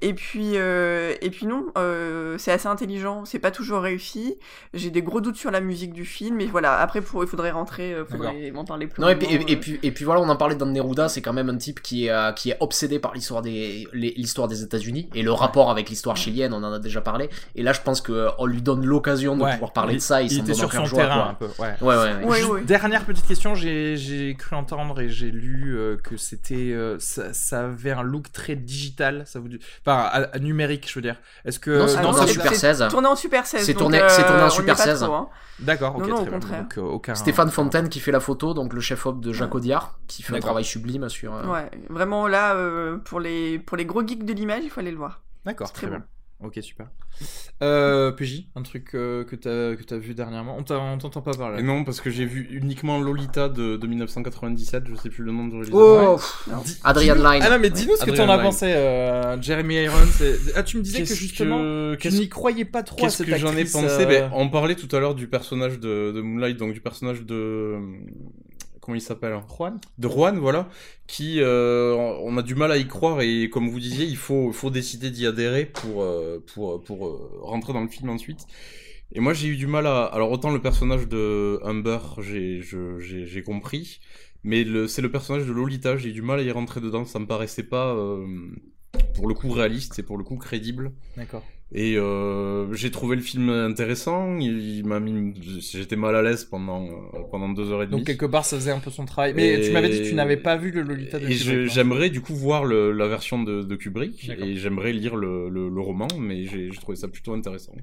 C: Et puis, euh, et puis non, euh, c'est assez intelligent. C'est pas toujours réussi. J'ai des gros doutes sur la musique du film. Mais voilà, après, pour, il faudrait rentrer, euh, faudrait m'en parler plus.
B: Non, et puis, et, et
C: euh.
B: puis, et puis voilà, on en parlait dans Neruda, c'est quand même un type qui est, euh, qui est obsédé par l'histoire des, l'histoire des États-Unis et le rapport avec l'histoire chilienne, on en a déjà parlé. Et là, je pense qu'on lui donne l'occasion de
A: Ouais.
B: pouvoir parler
A: Il-
B: de ça, il,
A: il
B: s'en
A: était sur son terrain
B: quoi.
A: un peu. Ouais.
B: Ouais, ouais, ouais.
C: Ouais,
A: Juste
C: ouais.
A: Dernière petite question, j'ai cru entendre et j'ai lu euh, que c'était euh, ça, ça avait un look très digital, ça vous dit enfin à- à numérique, je veux dire. Est-ce que
B: Non, c'est tourné en
C: c'est-
B: Super
C: c'est
B: 16.
C: Tourné en Super 16.
B: C'est tourné-
C: euh,
B: en
C: est
B: Super
C: pas
B: 16.
C: trop, hein.
A: D'accord, ok,
C: Non, non, au
A: très bien.
C: contraire.
A: Donc, euh, aucun
B: Stéphane Fontaine qui fait la photo, donc le chef-op de Jacques Audiard, qui fait un travail sublime sur. euh,
C: Ouais, vraiment là, euh, pour, les, pour les gros geeks de l'image, il faut aller le voir.
A: D'accord, très
C: très
A: bien. Ok, super. Euh, PJ, un truc euh, que t'as que t'as vu dernièrement? On t'a- on t'entend pas parler.
D: Et non, parce que j'ai vu uniquement Lolita de, de 1997, je sais plus le nom de réalisateur.
B: Oh, Adrian Lyne.
A: Ah non, mais dis-nous ce que t'en as pensé, euh, Jeremy Irons. et- Ah, tu me disais que
D: Qu'est-ce
A: justement,
D: que-
A: tu n'y croyais pas trop à
D: Qu'est-ce que j'en ai pensé?
A: euh,
D: ben, On parlait tout à l'heure du personnage de, de Moonlight, donc du personnage de... Comment il s'appelle hein
A: Juan
D: De Juan, voilà, qui... euh, on a du mal à y croire et comme vous disiez, il faut, faut décider d'y adhérer pour, euh, pour, pour euh, rentrer dans le film ensuite. Et moi j'ai eu du mal à... Alors autant le personnage de Humber, j'ai compris, mais c'est le personnage de Lolita, j'ai eu du mal à y rentrer dedans, ça me paraissait pas... euh, pour le coup réaliste, c'est pour le coup crédible.
A: D'accord.
D: Et euh, j'ai trouvé le film intéressant. Il, il m'a mis, j'étais mal à l'aise pendant euh, pendant deux heures et demie.
A: Donc quelque part, ça faisait un peu son travail. Mais
D: Et-
A: tu m'avais dit que tu n'avais pas vu le Lolita de
D: Et
A: Kubrick, hein.
D: j'aimerais du coup voir le, la version de, de Kubrick
A: D'accord.
D: et j'aimerais lire le, le, le roman, mais j'ai j'ai trouvé ça plutôt intéressant.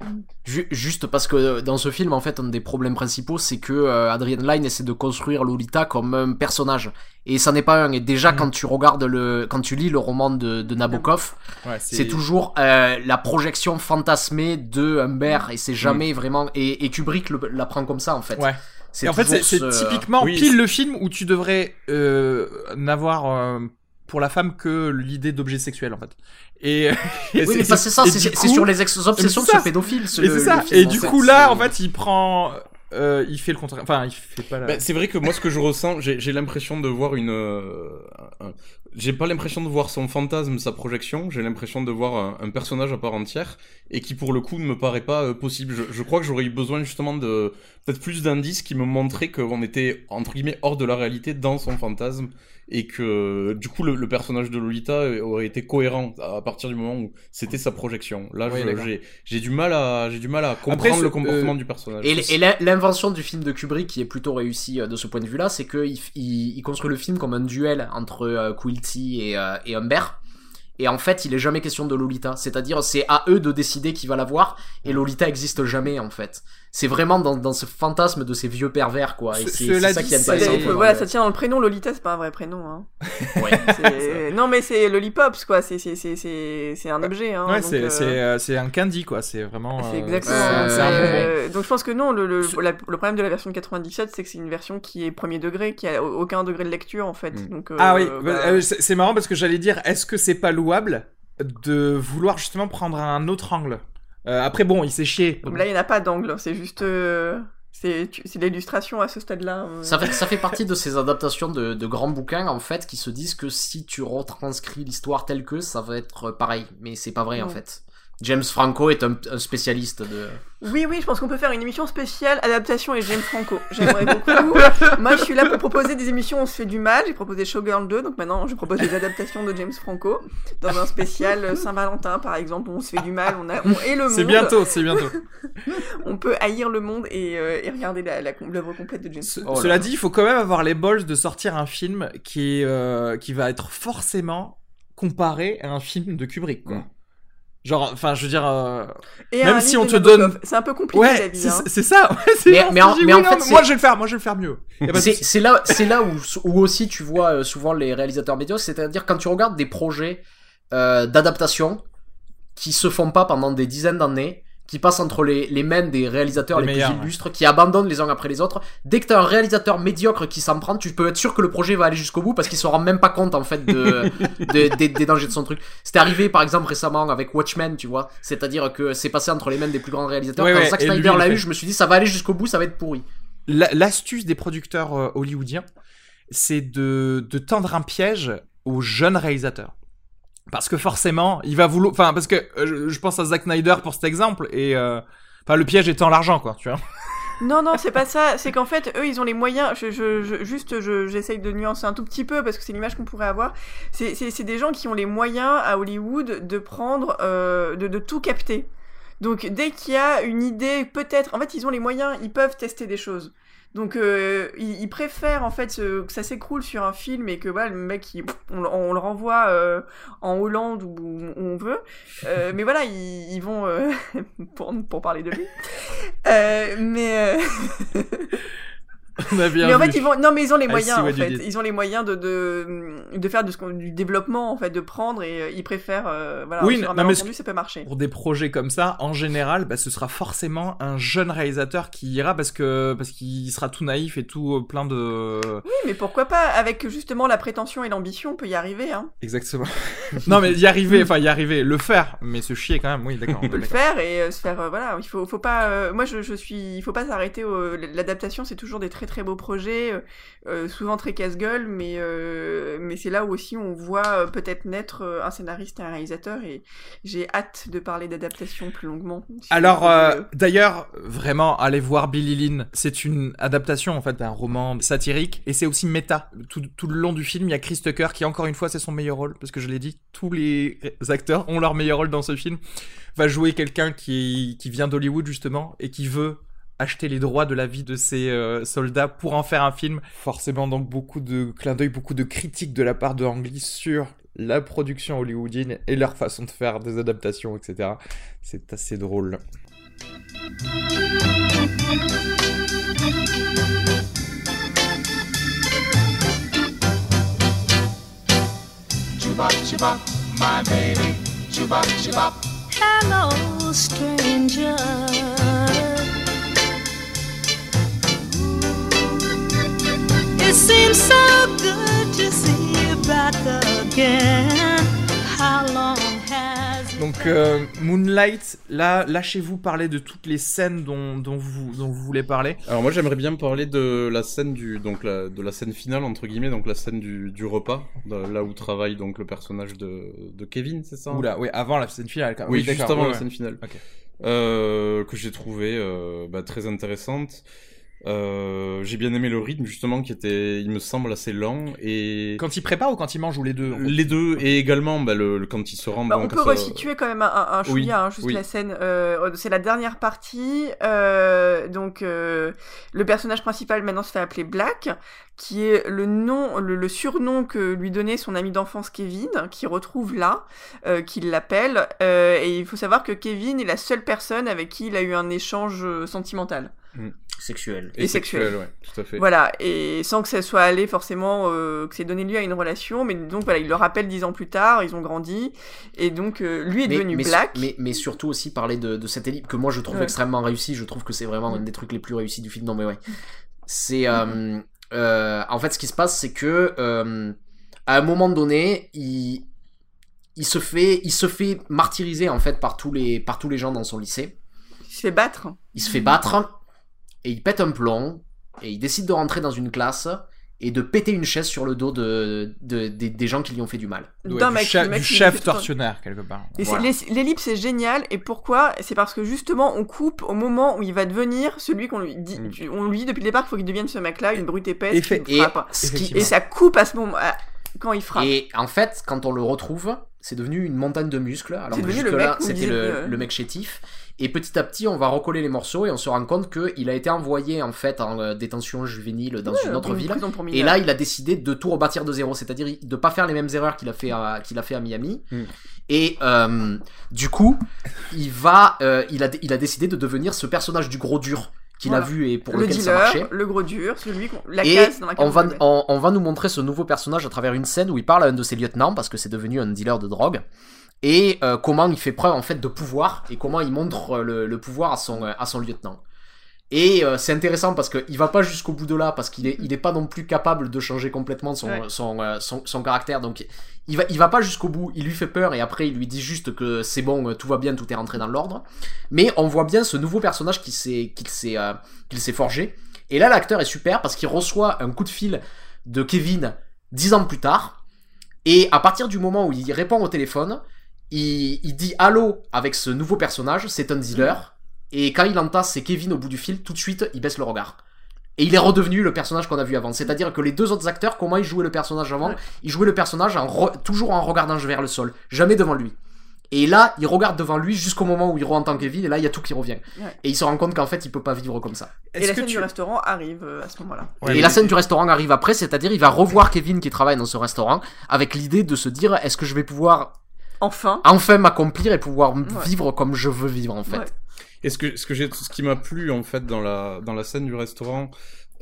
B: Ju- Juste parce que dans ce film, en fait, un des problèmes principaux, c'est que euh, Adrian Lyne essaie de construire Lolita comme un personnage. Et ça n'est pas un. Et déjà,
A: Mm.
B: quand tu regardes le, quand tu lis le roman de, de Nabokov,
A: Ouais,
B: c'est toujours euh, la projection fantasmée de Humbert et c'est jamais vraiment. Et, et Kubrick le- la prend comme ça, en fait.
A: Ouais.
B: C'est
A: Et en fait, c'est
B: ce-
A: typiquement
D: Oui,
A: pile le film où tu devrais euh, n'avoir euh, pour la femme que l'idée d'objet sexuel en fait. Et, et
B: Oui, mais c'est ça, c'est sur les ex- obsessions de ce pédophile. ce-
A: Et c'est ça.
B: le film,
A: Et du
B: fait,
A: coup là, en fait, il prend, euh, il fait le contraire. Enfin, il fait pas.
D: Ben, c'est vrai que moi, ce que je ressens, j'ai l'impression de voir une. euh, j'ai pas l'impression de voir son fantasme, sa projection. J'ai l'impression de voir un, un personnage à part entière et qui, pour le coup, ne me paraît pas euh, possible. Je, je crois que j'aurais eu besoin justement de peut-être plus d'indices qui me montraient qu'on était entre guillemets hors de la réalité dans son fantasme et que du coup le, le personnage de Lolita aurait été cohérent à partir du moment où c'était sa projection. Là,
A: Oui,
D: j'ai j'ai du mal à j'ai du mal à comprendre
A: ce-
D: le comportement
A: euh,
D: du personnage.
B: Et, l'invention du film de Kubrick qui est plutôt réussie euh, de ce point de vue-là, c'est qu'il il, il construit le film comme un duel entre euh, Quilty et, euh, et Humbert. Et en fait, il est jamais question de Lolita. C'est-à-dire, c'est à eux de décider qui va la voir. Et Lolita existe jamais, en fait. C'est vraiment dans, dans ce fantasme de ces vieux pervers, quoi. Et
A: Ce-
B: c'est ça qui intéressant.
C: C'est-
B: dans
C: voilà,
B: le-
C: ça tient dans le prénom. Lolita, c'est pas un vrai prénom. Hein.
B: Ouais.
C: Non, mais c'est Lollipops, quoi. C'est un objet. Hein.
A: ouais, c'est
C: euh,
A: euh, c'est un candy quoi. C'est vraiment.
C: C'est
A: euh,
C: exactement.
A: un
C: euh, donc je pense que non, le, le,
A: Ce-
C: la- le problème de la version de 97, c'est que c'est une version qui est premier degré, qui a au- aucun degré de lecture en fait.
D: Mm.
C: Donc, euh,
A: Ah oui,
C: bah,
A: euh, c'est c'est marrant parce que j'allais dire, est-ce que c'est pas louable de vouloir justement prendre un autre angle? Euh, Après bon, il s'est chié.
C: Là, il n'y en a pas d'angle, c'est juste. euh, c'est l'illustration à ce stade-là. euh.
B: Ça fait, ça fait partie de ces adaptations de, de grands bouquins, en fait, qui se disent que si tu retranscris l'histoire telle que, ça va être pareil. Mais c'est pas vrai, en
C: Non.
B: fait. James Franco est un, un spécialiste de...
C: Oui, oui, je pense qu'on peut faire une émission spéciale adaptation et James Franco. J'aimerais beaucoup. Moi, je suis là pour proposer des émissions où on se fait du mal. J'ai proposé Showgirl 2, donc maintenant je propose des adaptations de James Franco dans un spécial Saint-Valentin, par exemple, où on se fait du mal, on, a, on est le monde.
A: C'est bientôt, c'est bientôt.
C: On peut haïr le monde et, euh, et regarder la- la- l'œuvre complète de James
A: Ce-
C: Franco.
B: Oh
A: cela dit, il faut quand même avoir les balls de sortir un film qui est, euh, qui va être forcément comparé à un film de Kubrick quoi. Genre, enfin, je veux dire, euh,
C: Et
A: même si on te
C: Nabokov.
A: donne-
C: C'est un peu compliqué
A: ouais, c'est
C: hein.
A: c'est ça. Ouais, c'est
B: Mais- mais en- mais fait,
A: moi je vais le faire, moi je vais le faire mieux.
B: C'est là, c'est là où, où aussi tu vois euh, souvent les réalisateurs médiocres, c'est-à-dire quand tu regardes des projets euh, d'adaptation qui se font pas pendant des dizaines d'années, qui passent entre les, les mains des réalisateurs
A: Les
B: plus illustres, qui abandonnent les uns après les autres. Dès que t'as un réalisateur médiocre qui s'en prend, tu peux être sûr que le projet va aller jusqu'au bout parce qu'il se rend même pas compte en fait de, de- des- des dangers de son truc. C'était arrivé par exemple récemment avec Watchmen, tu vois. C'est-à-dire que c'est passé entre les mains des plus grands réalisateurs.
A: Ouais,
B: Quand
A: ouais,
B: Zack Snyder l'a eu, je me suis dit ça va aller jusqu'au bout, ça va être pourri.
A: La- L'astuce des producteurs euh, hollywoodiens, c'est de, de tendre un piège aux jeunes réalisateurs. Parce que forcément, il va vouloir. Enfin, parce que euh, je, pense à Zack Snyder pour cet exemple, et. euh, Enfin, le piège étant l'argent, quoi, tu vois.
C: Non, non, c'est pas ça. C'est qu'en fait, eux, ils ont les moyens. Je, juste, je- j'essaye de nuancer un tout petit peu parce que c'est l'image qu'on pourrait avoir. C'est des gens qui ont les moyens à Hollywood de prendre, euh, de, de tout capter. Donc, dès qu'il y a une idée, peut-être, en fait, ils ont les moyens, ils peuvent tester des choses. Donc, euh, ils, ils préfèrent en fait que ça s'écroule sur un film et que voilà, le mec, il- on, le- on le renvoie euh, en Hollande ou où on veut. Euh, mais voilà, ils, ils vont euh, pour, pour parler de lui. Euh, mais euh,
A: On a bien
C: mais en
A: vu.
C: fait, ils vont, non, mais ils ont les moyens, en fait. Ils ont les moyens de, de, de faire de ce du développement, en fait, de prendre et euh, ils préfèrent, euh, voilà,
A: Oui,
C: sur un
A: non, mais
C: ça peut marcher.
A: Pour des projets comme ça, en général, bah, ce sera forcément un jeune réalisateur qui ira parce que parce qu'il sera tout naïf et tout euh, plein de.
C: Oui, mais pourquoi pas, avec justement la prétention et l'ambition, on peut y arriver, hein.
A: Exactement. non, mais y arriver, enfin y arriver, le faire, mais se chier quand même. Oui, d'accord.
C: On peut le faire et euh, se faire, euh, voilà, il faut, faut pas, moi je, je suis, il faut pas s'arrêter l'adaptation, c'est toujours des très très beaux projets, euh, euh, souvent très casse-gueule, mais, euh, mais c'est là où aussi on voit peut-être naître un scénariste et un réalisateur et j'ai hâte de parler d'adaptation plus longuement.
A: Alors, d'ailleurs, vraiment, allez voir Billy Lynn. C'est une adaptation, en fait, d'un roman satirique, et c'est aussi méta. Tout, tout le long du film, il y a Chris Tucker, qui, encore une fois, c'est son meilleur rôle, parce que je l'ai dit, tous les acteurs ont leur meilleur rôle dans ce film. Va jouer quelqu'un qui, qui vient d'Hollywood, justement, et qui veut acheter les droits de la vie de ses euh, soldats pour en faire un film. Forcément, donc, beaucoup de clins d'œil, beaucoup de critiques de la part de Ang Lee sur la production hollywoodienne et leur façon de faire des adaptations, etc. C'est assez drôle.
H: Hello, stranger. It seems so good to see you back again. How long has it
A: Donc euh, Moonlight, là, lâchez-vous parler de toutes les scènes dont, dont, vous, dont vous voulez parler.
D: Alors moi j'aimerais bien parler de la scène du donc la, de la scène finale entre guillemets donc la scène du, du repas de- là où travaille donc le personnage de, de Kevin c'est ça?
A: Oula, oui, avant la scène finale. quand-
D: Oui, juste avant
A: ouais,
D: la
A: ouais.
D: scène finale.
A: Ok.
D: Euh, que j'ai trouvé euh, bah, très intéressante. Euh, j'ai bien aimé le rythme justement qui était, il me semble, assez lent et
A: Quand il prépare ou quand il mange ou les deux en fait
D: les deux et également bah, le, le- quand il se rend.
C: Bah,
D: bon,
C: on peut
D: ça-
C: resituer quand même un, un, un
D: Oui,
C: chouïa, hein, juste
D: oui.
C: la scène. euh, c'est la dernière partie. euh, donc, euh, le personnage principal maintenant se fait appeler Black, qui est le nom, le, le surnom que lui donnait son ami d'enfance Kevin, qui retrouve là, euh, qui l'appelle. euh, et il faut savoir que Kevin est la seule personne avec qui il a eu un échange euh, sentimental.
B: Sexuel.
D: et,
C: et
D: sexuel,
C: sexuel.
D: ouais, tout à fait.
C: Voilà, et sans que ça soit allé forcément, euh, que c'est donné lieu à une relation, mais donc voilà, il le rappelle dix ans plus tard, ils ont grandi, et donc euh, lui est devenu
B: mais,
C: Black.
B: mais, mais surtout aussi parler de, de cette ellipse que moi je trouve
C: Ouais.
B: extrêmement réussi. Je trouve que c'est vraiment un des trucs les plus réussis du film. Non, mais ouais. C'est. euh, euh, en fait, ce qui se passe, c'est que. euh, à un moment donné, il. Il se fait, il se fait martyriser en fait par tous les, par tous les gens dans son lycée.
C: Il se fait battre.
B: Il se fait battre et il pète un plomb et il décide de rentrer dans une classe et de péter une chaise sur le dos de, de- des- des gens qui lui ont fait du mal.
A: Ouais,
C: d'un
A: du,
C: mec-
A: chef-
C: le mec
A: du
C: qui
A: chef
C: fait
A: tortionnaire quelque part.
C: Et
B: Voilà.
C: c'est- l'ellipse- est géniale, et pourquoi? C'est parce que justement, on coupe au moment où il va devenir celui qu'on lui dit.
A: Mm.
C: tu- On lui dit depuis le départ qu'il faut qu'il devienne ce mec-là, une brute épaisse
A: Effet-
C: qui
B: Et,
C: frappe.
B: ce qui-
A: Effectivement.
C: Et ça coupe à ce moment, à- quand il frappe.
B: Et en fait, quand on le retrouve, c'est devenu une montagne de muscles. Alors
C: C'est
B: que
C: devenu le
B: jusque-là,
C: mec
B: c'était
C: disait
B: le,
C: que-
B: le mec chétif. Et petit à petit, on va recoller les morceaux et on se rend compte qu'il a été envoyé en fait en euh, détention juvénile dans
C: Ouais,
B: une autre
C: une
B: ville. Et là, il a décidé de tout rebâtir de zéro, c'est-à-dire de pas faire les mêmes erreurs qu'il a fait à, qu'il a fait à Miami.
A: Mm.
B: Et euh, du coup, il va, euh, il a, il a décidé de devenir ce personnage du gros dur qu'il
C: Voilà.
B: a vu et pour
C: le
B: lequel ça
C: dealer,
B: marchait.
C: le gros dur, celui qu'on, la
B: Et
C: case dans laquelle
B: on va, on va nous montrer ce nouveau personnage à travers une scène où il parle à un de ses lieutenants parce que c'est devenu un dealer de drogue et euh, comment il fait preuve en fait de pouvoir et comment il montre euh, le, le pouvoir à son, euh, à son lieutenant. Et euh, c'est intéressant parce qu'il va pas jusqu'au bout de là parce qu'il est, il est pas non plus capable de changer complètement son,
C: Ouais.
B: son, euh, son, son caractère donc il va, il va pas jusqu'au bout, il lui fait peur et après il lui dit juste que c'est bon, tout va bien, tout est rentré dans l'ordre. Mais on voit bien ce nouveau personnage qui s'est, qu'il s'est, euh, qu'il s'est forgé. Et là l'acteur est super parce qu'il reçoit un coup de fil de Kevin dix ans plus tard. Et à partir du moment où il répond au téléphone, il, il dit allô avec ce nouveau personnage, c'est un dealer. Et quand il entend c'est Kevin au bout du fil, tout de suite il baisse le regard. Et il est redevenu le personnage qu'on a vu avant. C'est-à-dire que les deux autres acteurs, comment ils jouaient le personnage avant
C: Ouais.
B: Ils jouaient le personnage en re- toujours en regardant vers le sol, jamais devant lui. Et là, il regarde devant lui jusqu'au moment où il re-entend Kevin, et là, il y a tout qui revient.
C: Ouais.
B: Et il se rend compte qu'en fait, il peut pas vivre comme ça.
C: Et la scène
A: tu
C: du restaurant arrive euh, à ce moment-là.
A: Ouais,
B: et
A: mais-
B: la scène du restaurant arrive après, c'est-à-dire il va revoir Kevin qui travaille dans ce restaurant avec l'idée de se dire est-ce que je vais pouvoir
C: Enfin.
B: enfin m'accomplir et pouvoir
C: Ouais.
B: vivre comme je veux vivre en fait.
C: Ouais.
D: Et ce que, ce que j'ai, ce qui m'a plu en fait dans la dans la scène du restaurant,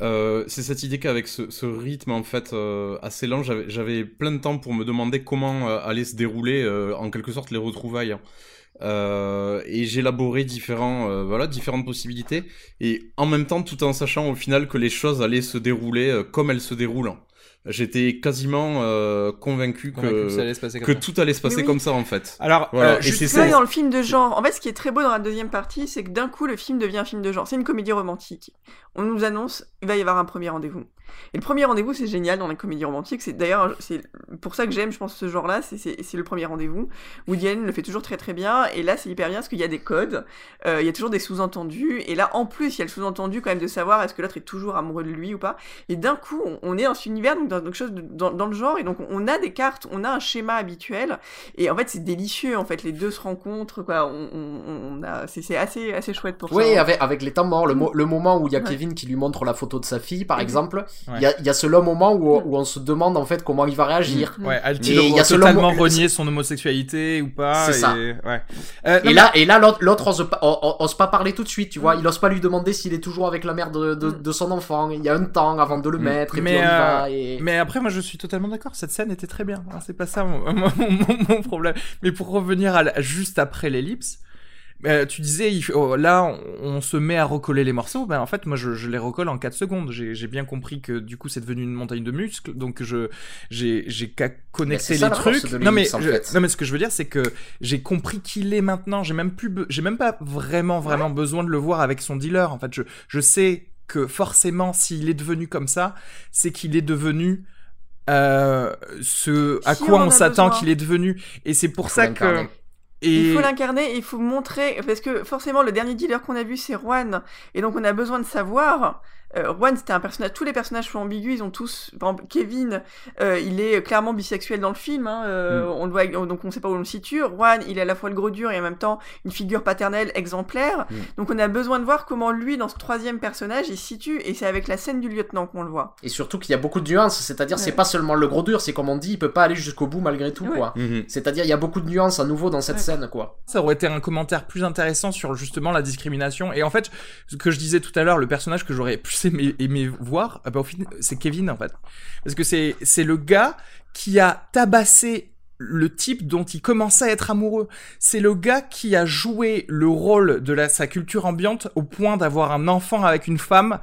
D: Euh, c'est cette idée qu'avec ce, ce, rythme en fait euh, assez lent, j'avais plein de temps pour me demander comment euh, allaient se dérouler euh, en quelque sorte les retrouvailles. Euh, et j'élaborais différents, voilà, différentes possibilités, et en même temps tout en sachant au final que les choses allaient se dérouler comme elles se déroulent j'étais quasiment euh, convaincu, que, que, tout allait se passer comme ça en fait.
C: Alors, voilà. euh, et c'est ça dans le film de genre. En fait, ce qui est très beau dans la deuxième partie, c'est que d'un coup, le film devient un film de genre. C'est une comédie romantique. On nous annonce, il va y avoir un premier rendez-vous. Et le premier rendez-vous, c'est génial dans la comédie romantique. C'est d'ailleurs, c'est pour ça que j'aime, je pense, ce genre-là. C'est le premier rendez-vous. Woody Allen le fait toujours très très bien. Et là, c'est hyper bien parce qu'il y a des codes, euh, il y a toujours des sous-entendus. Et là, en plus, il y a le sous-entendu quand même de savoir est-ce que l'autre est toujours amoureux de lui ou pas. Et d'un coup, on, on, est dans cet univers, donc dans quelque chose de, dans, dans, le genre. Et donc, on a des cartes, on a un schéma habituel. Et en fait, c'est délicieux. En fait, les deux se rencontrent. Quoi. On, on, on a, c'est assez assez chouette pour
B: oui,
C: ça.
B: Oui, avec, avec les temps morts, le, mo le moment où il y a ouais. Kevin qui lui montre la photo de sa fille, par exemple. Il ouais. y, a, y a ce long moment où, où, on se demande en fait comment il va réagir.
A: Ouais, a-t-il totalement renié son homosexualité ou pas
B: C'est ça.
A: Et, ouais.
B: euh, et, là, et là, l'autre ose, ose pas parler tout de suite, tu vois. Il ose pas lui demander s'il est toujours avec la mère de, de, de, son enfant. Il y a un temps avant de le mettre. Et
A: mais,
B: puis on y
A: euh,
B: va et...
A: mais après, moi, je suis totalement d'accord. Cette scène était très bien. C'est pas ça mon, mon, mon, mon, problème. Mais pour revenir à la, juste après l'ellipse, euh, tu disais, il, oh, là, on, on, se met à recoller les morceaux. Ben, en fait, moi, je, je les recolle en 4 secondes. J'ai bien compris que du coup, c'est devenu une montagne de muscles. Donc, je j'ai qu'à connecter les trucs. Non mais, je, non, mais ce que je veux dire, c'est que j'ai compris qu'il est maintenant. J'ai même plus, j'ai même pas vraiment, vraiment ouais. besoin de le voir avec son dealer. En fait, je, je sais que forcément, s'il est devenu comme ça, c'est qu'il est devenu euh, ce à
C: si
A: quoi
C: on,
A: on s'attend qu'il est devenu. Et c'est pour ça que
C: et... Il faut l'incarner, il faut montrer, parce que forcément le dernier dealer qu'on a vu c'est Juan, et donc on a besoin de savoir euh, Juan c'était un personnage tous les personnages sont ambigus ils ont tous par exemple, Kevin euh, il est clairement bisexuel dans le film hein, euh, mm. on le voit donc on sait pas où on le situe Juan il est à la fois le gros dur et en même temps une figure paternelle exemplaire mm. donc on a besoin de voir comment lui dans ce troisième personnage il se situe et c'est avec la scène du lieutenant qu'on le voit
B: et surtout qu'il y a beaucoup de nuances c'est-à-dire ouais. c'est pas seulement le gros dur c'est comme on dit il peut pas aller jusqu'au bout malgré tout ouais. quoi mm -hmm. c'est-à-dire il y a beaucoup de nuances à nouveau dans cette ouais. scène quoi
A: ça aurait été un commentaire plus intéressant sur justement la discrimination et en fait ce que je disais tout à l'heure le personnage que j'aurais plus aimé, aimé voir, ah bah, c'est Kevin en fait. Parce que c'est c'est le gars qui a tabassé le type dont il commençait à être amoureux. C'est le gars qui a joué le rôle de sa culture ambiante au point d'avoir un enfant avec une femme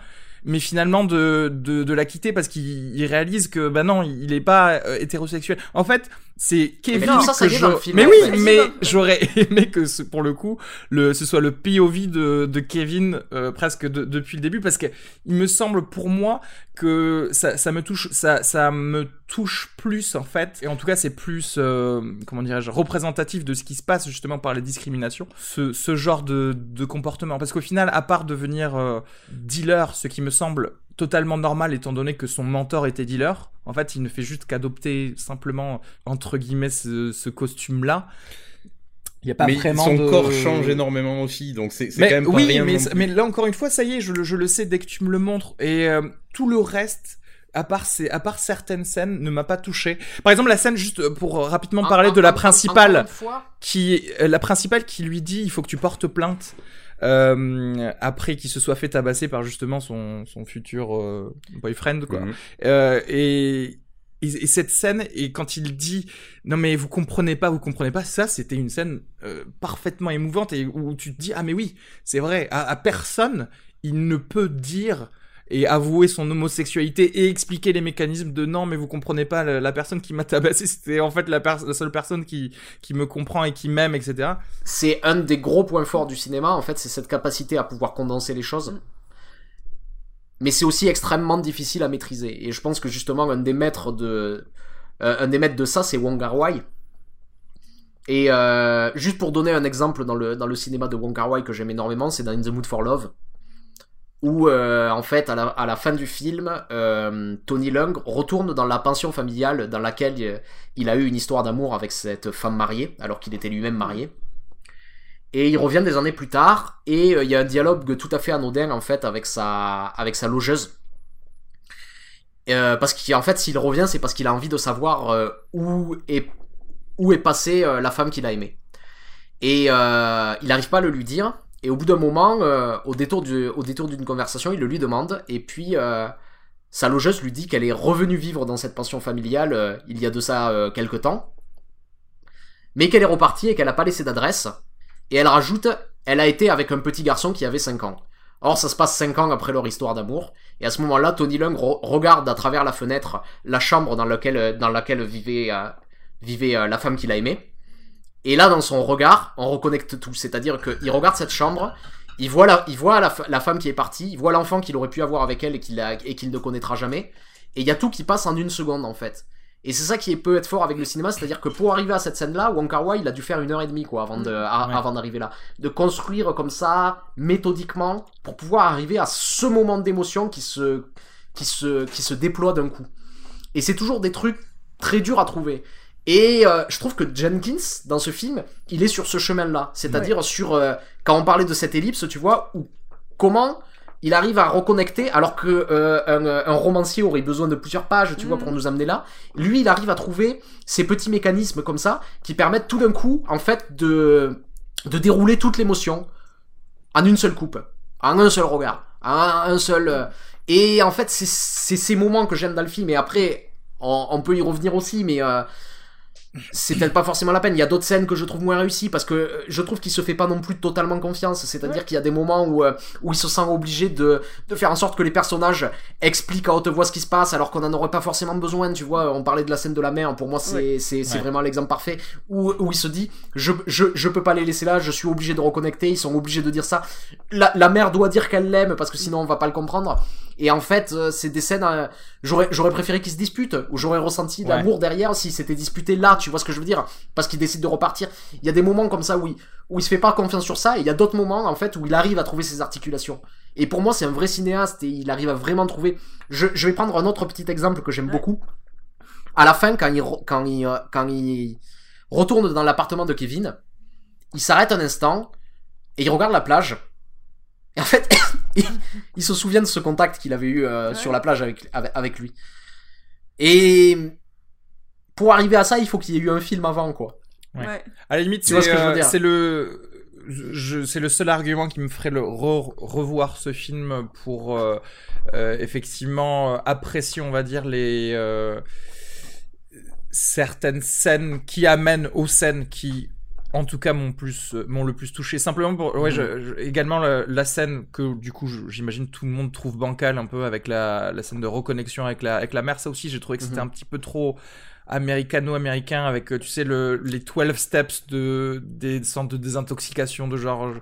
A: mais finalement de, de, la quitter parce qu'il réalise que bah non il est pas euh, hétérosexuel en fait c'est Kevin
B: mais non, ça, ça
A: que je...
B: film,
A: mais oui mais j'aurais aimé que ce, pour le coup le ce soit le POV de, de Kevin euh, presque de, depuis le début parce que il me semble pour moi que ça, ça me touche ça, ça me touche plus en fait. Et en tout cas c'est plus euh, comment dirais-je représentatif de ce qui se passe justement par les discriminations ce, ce genre de, de comportement. Parce qu'au final à part devenir euh, dealer ce qui me semble totalement normal étant donné que son mentor était dealer en fait il ne fait juste qu'adopter simplement entre guillemets ce, ce costume là
D: il y a pas mais vraiment son de... corps change énormément aussi, donc c'est quand même pas
A: oui,
D: rien.
A: mais, mais là encore une fois, ça y est, je, je le sais dès que tu me le montres. Et euh, tout le reste, à part, ces, à part certaines scènes, ne m'a pas touché. Par exemple, la scène, juste pour rapidement parler
B: un,
A: de la principale, qui, la principale qui lui dit, il faut que tu portes plainte. Euh, après qu'il se soit fait tabasser par justement son, son futur euh, boyfriend quoi. Mm -hmm. et et, et, cette scène, et quand il dit non mais vous comprenez pas, vous comprenez pas, ça c'était une scène euh, parfaitement émouvante et où tu te dis ah mais oui c'est vrai à, à, personne il ne peut dire et avouer son homosexualité et expliquer les mécanismes de non mais vous comprenez pas la, la personne qui m'a tabassé c'était en fait la, la, seule personne qui qui me comprend et qui m'aime etc.
B: C'est un des gros points forts du cinéma en fait c'est cette capacité à pouvoir condenser les choses. Mm mais c'est aussi extrêmement difficile à maîtriser. Et je pense que justement un des maîtres de euh, un des maîtres de ça, c'est Wong Kar Wai. Et euh, juste pour donner un exemple dans le dans le cinéma de Wong Kar Wai que j'aime énormément, c'est dans In the Mood for Love, où euh, en fait à la, fin du film, euh, Tony Leung retourne dans la pension familiale dans laquelle il a eu une histoire d'amour avec cette femme mariée, alors qu'il était lui-même marié. Et il revient des années plus tard et euh, il y a un dialogue tout à fait anodin en fait avec sa avec sa logeuse. Euh, parce qu'en fait s'il revient c'est parce qu'il a envie de savoir euh, où est où est passée euh, la femme qu'il a aimée. Et euh, il n'arrive pas à le lui dire Et au bout d'un moment, euh, au détour du- au détour d'une conversation, il le lui demande. Et puis, euh, sa logeuse lui dit qu'elle est revenue vivre dans cette pension familiale euh, il y a de ça euh, quelque temps. Mais qu'elle est repartie et qu'elle n'a pas laissé d'adresse. Et elle rajoute, elle a été avec un petit garçon qui avait 5 ans. Or, ça se passe 5 ans après leur histoire d'amour. Et à ce moment-là, Tony Lung re- regarde à travers la fenêtre la chambre dans laquelle, dans laquelle vivait, euh, vivait euh, la femme qu'il a aimée. Et là, dans son regard, on reconnecte tout. C'est-à-dire qu'il regarde cette chambre, il voit, la, il voit la, femme qui est partie, il voit l'enfant qu'il aurait pu avoir avec elle et qu'il ne connaîtra jamais. Et il y a tout qui passe en une seconde, en fait. Et c'est ça qui peut être fort avec le cinéma, c'est-à-dire que pour arriver à cette scène-là, Wong Kar Wai, il a dû faire une heure et demie, quoi, avant de, à-
A: Ouais.
B: avant d'arriver là. De construire comme ça, méthodiquement, pour pouvoir arriver à ce moment d'émotion qui se, qui se, qui se déploie d'un coup. Et c'est toujours des trucs très durs à trouver. Et euh, je trouve que Jenkins, dans ce film, il est sur ce chemin-là. C'est-à-dire sur... euh, quand on parlait de cette ellipse, tu vois, où comment il arrive à reconnecter alors que euh, un, un romancier aurait besoin de plusieurs pages, tu vois, pour nous amener là. Lui, il arrive à trouver ces petits mécanismes comme ça qui permettent tout d'un coup, en fait, de de dérouler toute l'émotion en une seule coupe, en un seul regard, en un seul. Et en fait, c'est ces moments que j'aime dans le film. Et après, on, on peut y revenir aussi, mais c'est peut-être pas forcément la peine. Il y a d'autres scènes que je trouve moins réussies parce que euh, je trouve qu'il se fait pas non plus totalement confiance. C'est-à-dire qu'il y a des moments où, euh, où il se sent obligé de, de faire en sorte que les personnages expliquent à haute voix ce qui se passe alors qu'on en aurait pas forcément besoin. Tu vois, on parlait de la scène de la mer. Pour moi, c'est
C: Ouais.
B: c'est c'est
A: Ouais.
B: vraiment l'exemple parfait où, où il se dit je, je, je peux pas les laisser là, je suis obligé de reconnecter. Ils sont obligés de dire ça. La, la mère doit dire qu'elle l'aime parce que sinon on va pas le comprendre. Et en fait, euh, c'est des scènes. euh, j'aurais j'aurais préféré qu'ils se disputent ou j'aurais ressenti
A: Ouais.
B: l'amour derrière s'ils s'étaient disputés là. Tu vois ce que je veux dire? Parce qu'ils décident de repartir. Il y a des moments comme ça où il, où il se fait pas confiance sur ça. Et il y a d'autres moments en fait où il arrive à trouver ses articulations. Et pour moi, c'est un vrai cinéaste et il arrive à vraiment trouver. Je, je vais prendre un autre petit exemple que j'aime
C: Ouais.
B: beaucoup. À la fin, quand il, re- quand il, euh, quand il retourne dans l'appartement de Kevin, il s'arrête un instant et il regarde la plage. Et en fait, il, se souvient de ce contact qu'il avait eu euh,
C: Ouais.
B: sur la plage avec, avec, avec lui. Et pour arriver à ça, il faut qu'il y ait eu un film avant, quoi.
A: Ouais.
C: Ouais.
A: À la limite, c'est
B: ce que je veux
A: euh,
B: dire
A: c'est le c'est le seul argument qui me ferait le re- revoir ce film pour euh, euh, effectivement apprécier, on va dire, les euh, certaines scènes qui amènent aux scènes qui en tout cas m'ont plus euh, m'ont le plus touché simplement pour ouais je- je- également la, la scène que du coup j'imagine tout le monde trouve bancale un peu avec la, la scène de reconnexion avec la avec la mère ça aussi j'ai trouvé que c'était
B: Mhm.
A: un petit peu trop américano-américain avec euh, tu sais le les 12 steps de des centres de désintoxication de genre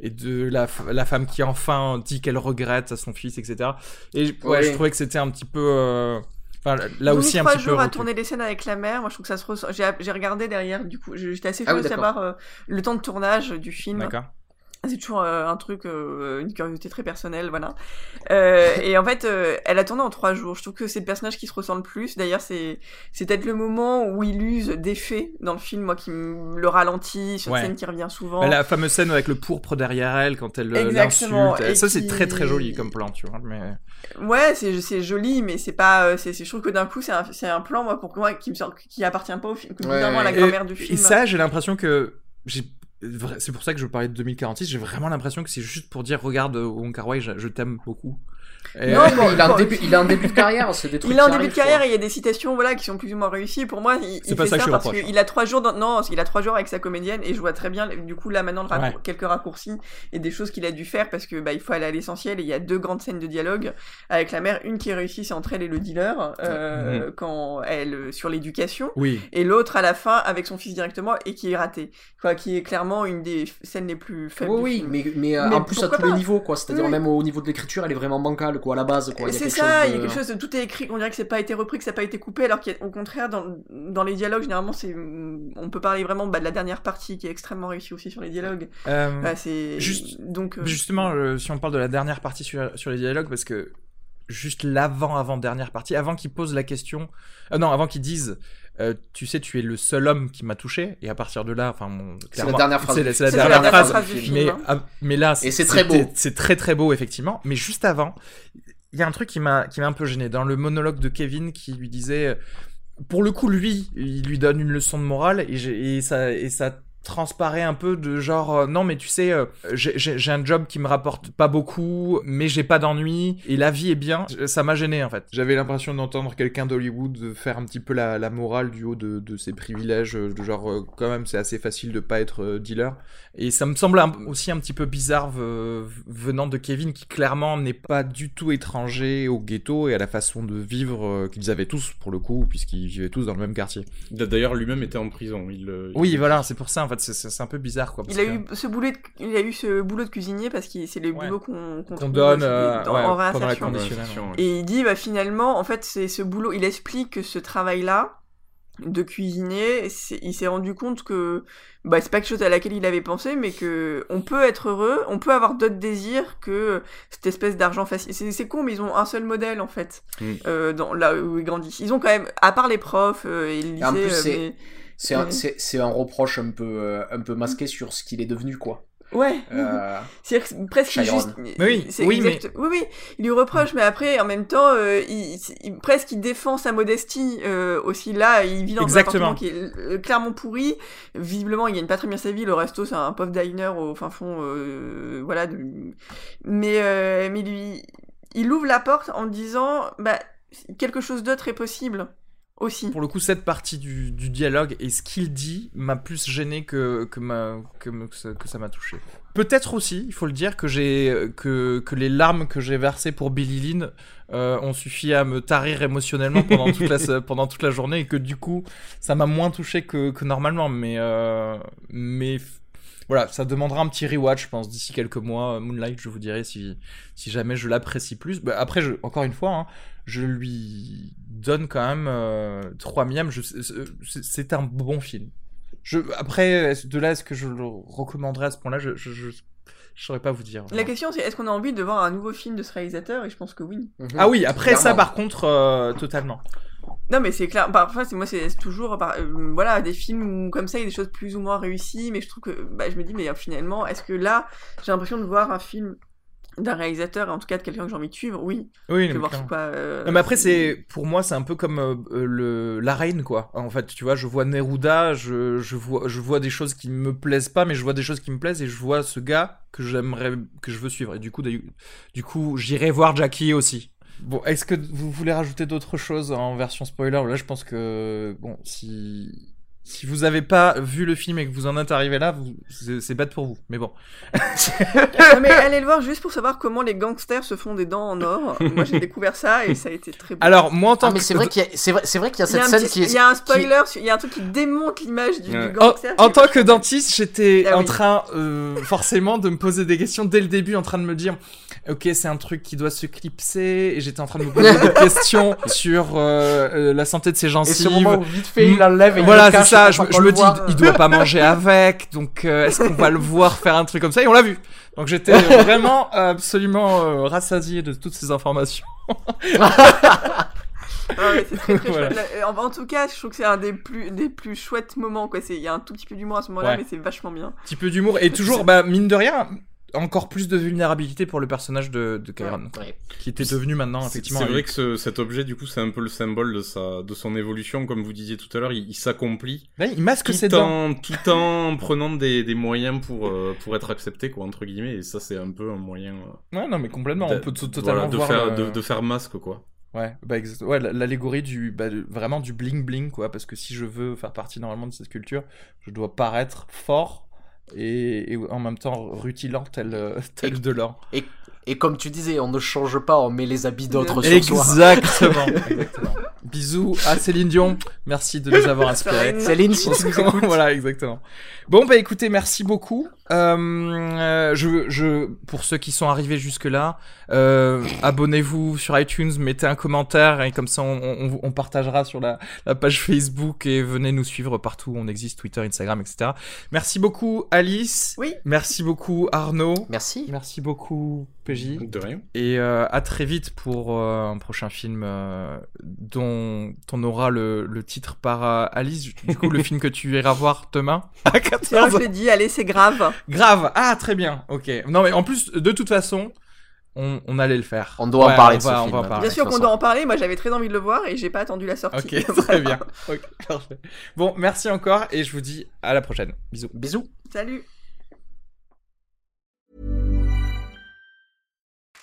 A: et de la, la femme qui enfin dit qu'elle regrette à son fils etc et ouais,
B: Ouais.
A: je trouvais que c'était un petit peu euh, enfin là
C: Ils
A: aussi un
C: trois
A: petit peu
C: jours à tourner des scènes avec la mère. Moi, je trouve que ça se ressent. J'ai j'ai regardé derrière, du coup, j'étais assez
B: Ah oui,
C: de savoir euh, le temps de tournage du film.
A: d'accord
C: C'est toujours euh, un truc, euh, une curiosité très personnelle, voilà. Euh, et en fait, euh, elle a tourné en trois jours. Je trouve que c'est le personnage qui se ressent le plus. D'ailleurs, c'est c'est peut-être le moment où il use d'effets dans le film, moi qui me le ralentit, sur
A: Ouais.
C: une scène qui revient souvent.
A: Bah, la fameuse scène avec le pourpre derrière elle quand elle
C: Exactement,
A: l'insulte. Ça c'est très très joli comme plan, tu vois. Mais
C: Ouais, c'est c'est joli, mais c'est pas. euh, c'est je trouve que d'un coup, c'est un, c'est un plan, moi, pour moi, qui me sort, qui appartient pas au film, que
B: Ouais,
C: à la grand-mère du film.
A: et ça, j'ai l'impression que j'ai c'est pour ça que je parlais de 2046. J'ai vraiment l'impression que c'est juste pour dire regarde euh, Wong Kar je t'aime beaucoup. Et,
C: Non,
A: euh,
C: bon,
B: il, a un début, il a un début de carrière, c'est des trucs
C: Il est en
B: qui
C: début de carrière et il y a des citations voilà qui sont plus ou moins réussies. Pour moi, il,
A: C'est
C: il
A: pas
C: fait
A: ça que
C: ça
A: je
C: parce
A: reproche.
C: qu'il a trois jours dans... non, il a trois jours avec sa comédienne et je vois très bien du coup là maintenant le raccour-
A: Ouais.
C: quelques raccourcis et des choses qu'il a dû faire parce que bah il faut aller à l'essentiel et il y a deux grandes scènes de dialogue avec la mère, une qui est réussie c'est entre elle et le dealer euh, quand elle sur l'éducation
A: Oui.
C: et l'autre à la fin avec son fils directement et qui est ratée quoi qui est clairement une des scènes les plus faibles.
B: Oui, oui, mais, mais, euh,
C: Mais
B: en plus à tous les niveaux, quoi. C'est-à-dire
C: Oui.
B: même au niveau de l'écriture, elle est vraiment bancale, quoi, à la base, quoi.
C: C'est ça, il y a quelque chose de tout est écrit, on dirait que c'est pas été repris, que ça n'a pas été coupé, alors qu'au contraire, dans, dans les dialogues, généralement, c'est, on peut parler vraiment bah, de la dernière partie qui est extrêmement réussie aussi sur les dialogues.
A: Euh,
C: Bah, c'est
A: juste-
C: donc euh,
A: Justement, euh, si on parle de la dernière partie sur, sur les dialogues, parce que juste l'avant avant dernière partie, avant qu'ils posent la question, euh, non, avant qu'ils disent, euh, tu sais, tu es le seul homme qui m'a touché, et à partir de là, enfin, mon-
B: C'est la dernière phrase
A: c'est
B: du
A: la, c'est la dernière, phrase.
C: phrase du film.
A: mais,
C: hein.
A: ah, mais là,
B: c'est très beau.
A: C'est très très beau, effectivement. Mais juste avant, il y a un truc qui m'a qui m'a un peu gêné dans le monologue de Kevin qui lui disait, pour le coup, lui, il lui donne une leçon de morale et, j'ai- et ça et ça transparaît un peu de genre euh, non mais tu sais euh, j'ai- un job qui me rapporte pas beaucoup mais j'ai pas d'ennui et la vie est bien. Ça m'a gêné en fait. J'avais l'impression d'entendre quelqu'un d'Hollywood faire un petit peu la, la morale du haut de, de ses privilèges euh, de genre euh, quand même c'est assez facile de pas être euh, dealer. Et ça me semble un- aussi un petit peu bizarre euh, venant de Kevin qui clairement n'est pas du tout étranger au ghetto et à la façon de vivre euh, qu'ils avaient tous pour le coup puisqu'ils vivaient tous dans le même quartier.
D: D'ailleurs, lui-même était en prison. Il, euh, il-
A: oui voilà c'est pour ça en fait c'est- un peu bizarre quoi parce
C: Il a
A: que-
C: eu ce boulot de, il a eu ce boulot de cuisinier parce que c'est les
A: Ouais.
C: boulots qu'on
A: donne euh,
C: dans-
A: ouais,
C: en
A: pendant la conditionnelle.
C: Et il dit, bah, finalement, en fait, c'est ce boulot, il explique que ce travail-là, de cuisinier, il s'est rendu compte que, bah, c'est pas quelque chose à laquelle il avait pensé, mais que on peut être heureux, on peut avoir d'autres désirs que cette espèce d'argent facile. C'est, con, mais ils ont un seul modèle, en fait,
D: Mm.
C: euh, dans, là où ils grandissent. Ils ont quand même, à part les profs euh, et le lycée,
B: en plus,
C: euh, mais-
B: C'est un,
C: Ouais.
B: reproche un peu, euh, un peu masqué sur ce qu'il est devenu, quoi.
C: ouais.
B: Euh,
C: C'est presque
B: Chiron.
C: juste.
A: Mais oui, oui, mais-
C: oui, oui, il lui reproche, mais après, en même temps, euh, il, il- presque il défend sa modestie euh, aussi. Là, il vit dans
A: Exactement.
C: un appartement qui est clairement pourri. Visiblement, il gagne pas très bien sa vie. Le resto, c'est un pauvre diner au fin fond, euh, voilà. de- Mais, euh, mais lui, il ouvre la porte en disant, bah, quelque chose d'autre est possible aussi.
A: Pour le coup, cette partie du, du dialogue et ce qu'il dit m'a plus gêné que, que, ma, que, que ça- m'a touché. Peut-être aussi, il faut le dire, que, j'ai, que, que les larmes que j'ai versées pour Billy Lynn euh, ont suffi à me tarir émotionnellement pendant toute la, pendant toute la journée et que du coup, ça m'a moins touché que, que normalement. Mais, euh, mais voilà, ça demandera un petit rewatch, je pense, d'ici quelques mois. Moonlight, je vous dirai si, si jamais je l'apprécie plus. Bah, après, je, encore une fois, hein, je lui donne quand même euh, 3 miams. Je- c'est- un bon film. Je, après, de là, est-ce que je le recommanderais à ce point-là? Je, je, je, je saurais pas vous dire.
C: La question, c'est est-ce qu'on a envie de voir un nouveau film de ce réalisateur? Et je pense que oui.
A: Ah oui, après ça, par contre, euh, totalement.
C: Non, mais c'est clair. Parfois, c'est moi, c'est toujours, par- euh, voilà, des films où comme ça, il y a des choses plus ou moins réussies, mais je trouve que, bah, je me dis, mais euh, finalement, est-ce que là, j'ai l'impression de voir un film d'un réalisateur, et en tout cas de quelqu'un que j'ai envie de suivre Oui,
A: Oui,
C: je vais voir euh,
A: Non, mais après, c'est pour moi, c'est un peu comme euh, euh, le la reine, quoi. En fait, tu vois, je vois Neruda, je, je vois je vois des choses qui me plaisent pas, mais je vois des choses qui me plaisent et je vois ce gars que j'aimerais que je veux suivre. Et du coup, du coup, j'irai voir Jackie aussi. Bon, est-ce que vous voulez rajouter d'autres choses en version spoiler? Là, je pense que bon, si si vous avez pas vu le film et que vous en êtes arrivé là, vous- c'est c'est bête pour vous. Mais bon.
C: non, mais allez le voir juste pour savoir comment les gangsters se font des dents en or. moi, j'ai découvert ça et ça a été très bon.
A: Alors, moi en tant
B: Ah, mais
A: que
B: c'est vrai qu'il y a, c'est vrai, c'est vrai qu'il y a
C: il y a,
B: cette
C: un
B: scène
C: petit-
B: qui est.
C: il y a un spoiler, sur- il y a un truc qui démonte l'image du,
D: Ouais.
C: du
A: En,
C: gangster.
A: en tant que dentiste, j'étais
C: Ah
A: en
C: oui.
A: train, euh, forcément, de me poser des questions dès le début, en train de me dire, ok, c'est un truc qui doit se clipser, et j'étais en train de me poser des questions sur euh, euh, la santé de ses
B: Et
A: gencives.
B: ce moment où vite fait, il enlève et il
A: voilà, c'est
B: cache
A: ça. Je, me- je dis, il doit pas manger avec, donc euh, est-ce qu'on va le voir faire un truc comme ça? Et on l'a vu. Donc j'étais vraiment absolument euh, rassasié de toutes ces informations.
C: Ah ouais, c'est très très
A: Voilà.
C: chouette. Là, En, en tout cas, je trouve que c'est un des plus, des plus chouettes moments. Quoi. C'est- Il y a un tout petit peu d'humour à ce moment-là,
A: Ouais.
C: mais c'est vachement bien.
A: Un petit peu d'humour et toujours, bah mine de rien, encore plus de vulnérabilité pour le personnage de, de Kyron,
B: Ouais.
A: qui était devenu maintenant effectivement.
D: c'est vrai que ce- cet objet, du coup, c'est un peu le symbole de sa, de son évolution, comme vous disiez tout à l'heure. Il, il s'accomplit
A: il masque ses dents.
D: en, tout en prenant des, des moyens pour, euh, pour être accepté, quoi, entre guillemets. Et ça, c'est un peu un moyen euh,
A: Ouais, non, mais complètement. on peut to- totalement
D: voilà, de
A: voir.
D: faire,
A: le-
D: de, de faire masque, quoi.
A: Ouais, bah, exact- ouais, l'allégorie du, bah, de- vraiment du bling bling, quoi. Parce que si je veux faire partie normalement de cette culture, je dois paraître fort et, et en même temps rutilant tel, euh, tel de l'or.
B: Et, et comme tu disais, on ne change pas, on met les habits d'autres sur soi.
A: Exactement. exactement. Bisous à Céline Dion. Merci de nous avoir inspirés.
B: Céline, si tu nous écoutes.
A: voilà, exactement. Bon, bah écoutez, merci beaucoup. Euh, je, je, pour ceux qui sont arrivés jusque-là, euh, abonnez-vous sur iTunes, mettez un commentaire et comme ça on, on, on partagera sur la, la page Facebook et venez nous suivre partout où on existe, Twitter, Instagram, etc. Merci beaucoup Alice.
C: Oui.
A: Merci beaucoup Arnaud.
B: Merci.
A: Merci beaucoup PJ.
D: De rien.
A: Et euh, à très vite pour euh, un prochain film euh, dont on aura le, le titre par euh, Alice. Du coup, le film que tu iras voir demain à
C: Tiens,
A: 14
C: je l'ai dit, allez, c'est grave.
A: Grave. Ah, très bien. Ok. Non, mais en plus, de toute façon, on, on allait le faire.
B: On doit en parler
A: on
B: de ce
A: va- on
B: film,
A: va en parler.
C: Bien sûr qu'on doit en parler. Moi, j'avais très envie de le voir et j'ai pas attendu la sortie.
A: Ok, très bien. Parfait. Bon, merci encore et je vous dis à la prochaine. Bisous.
B: Bisous.
C: Salut.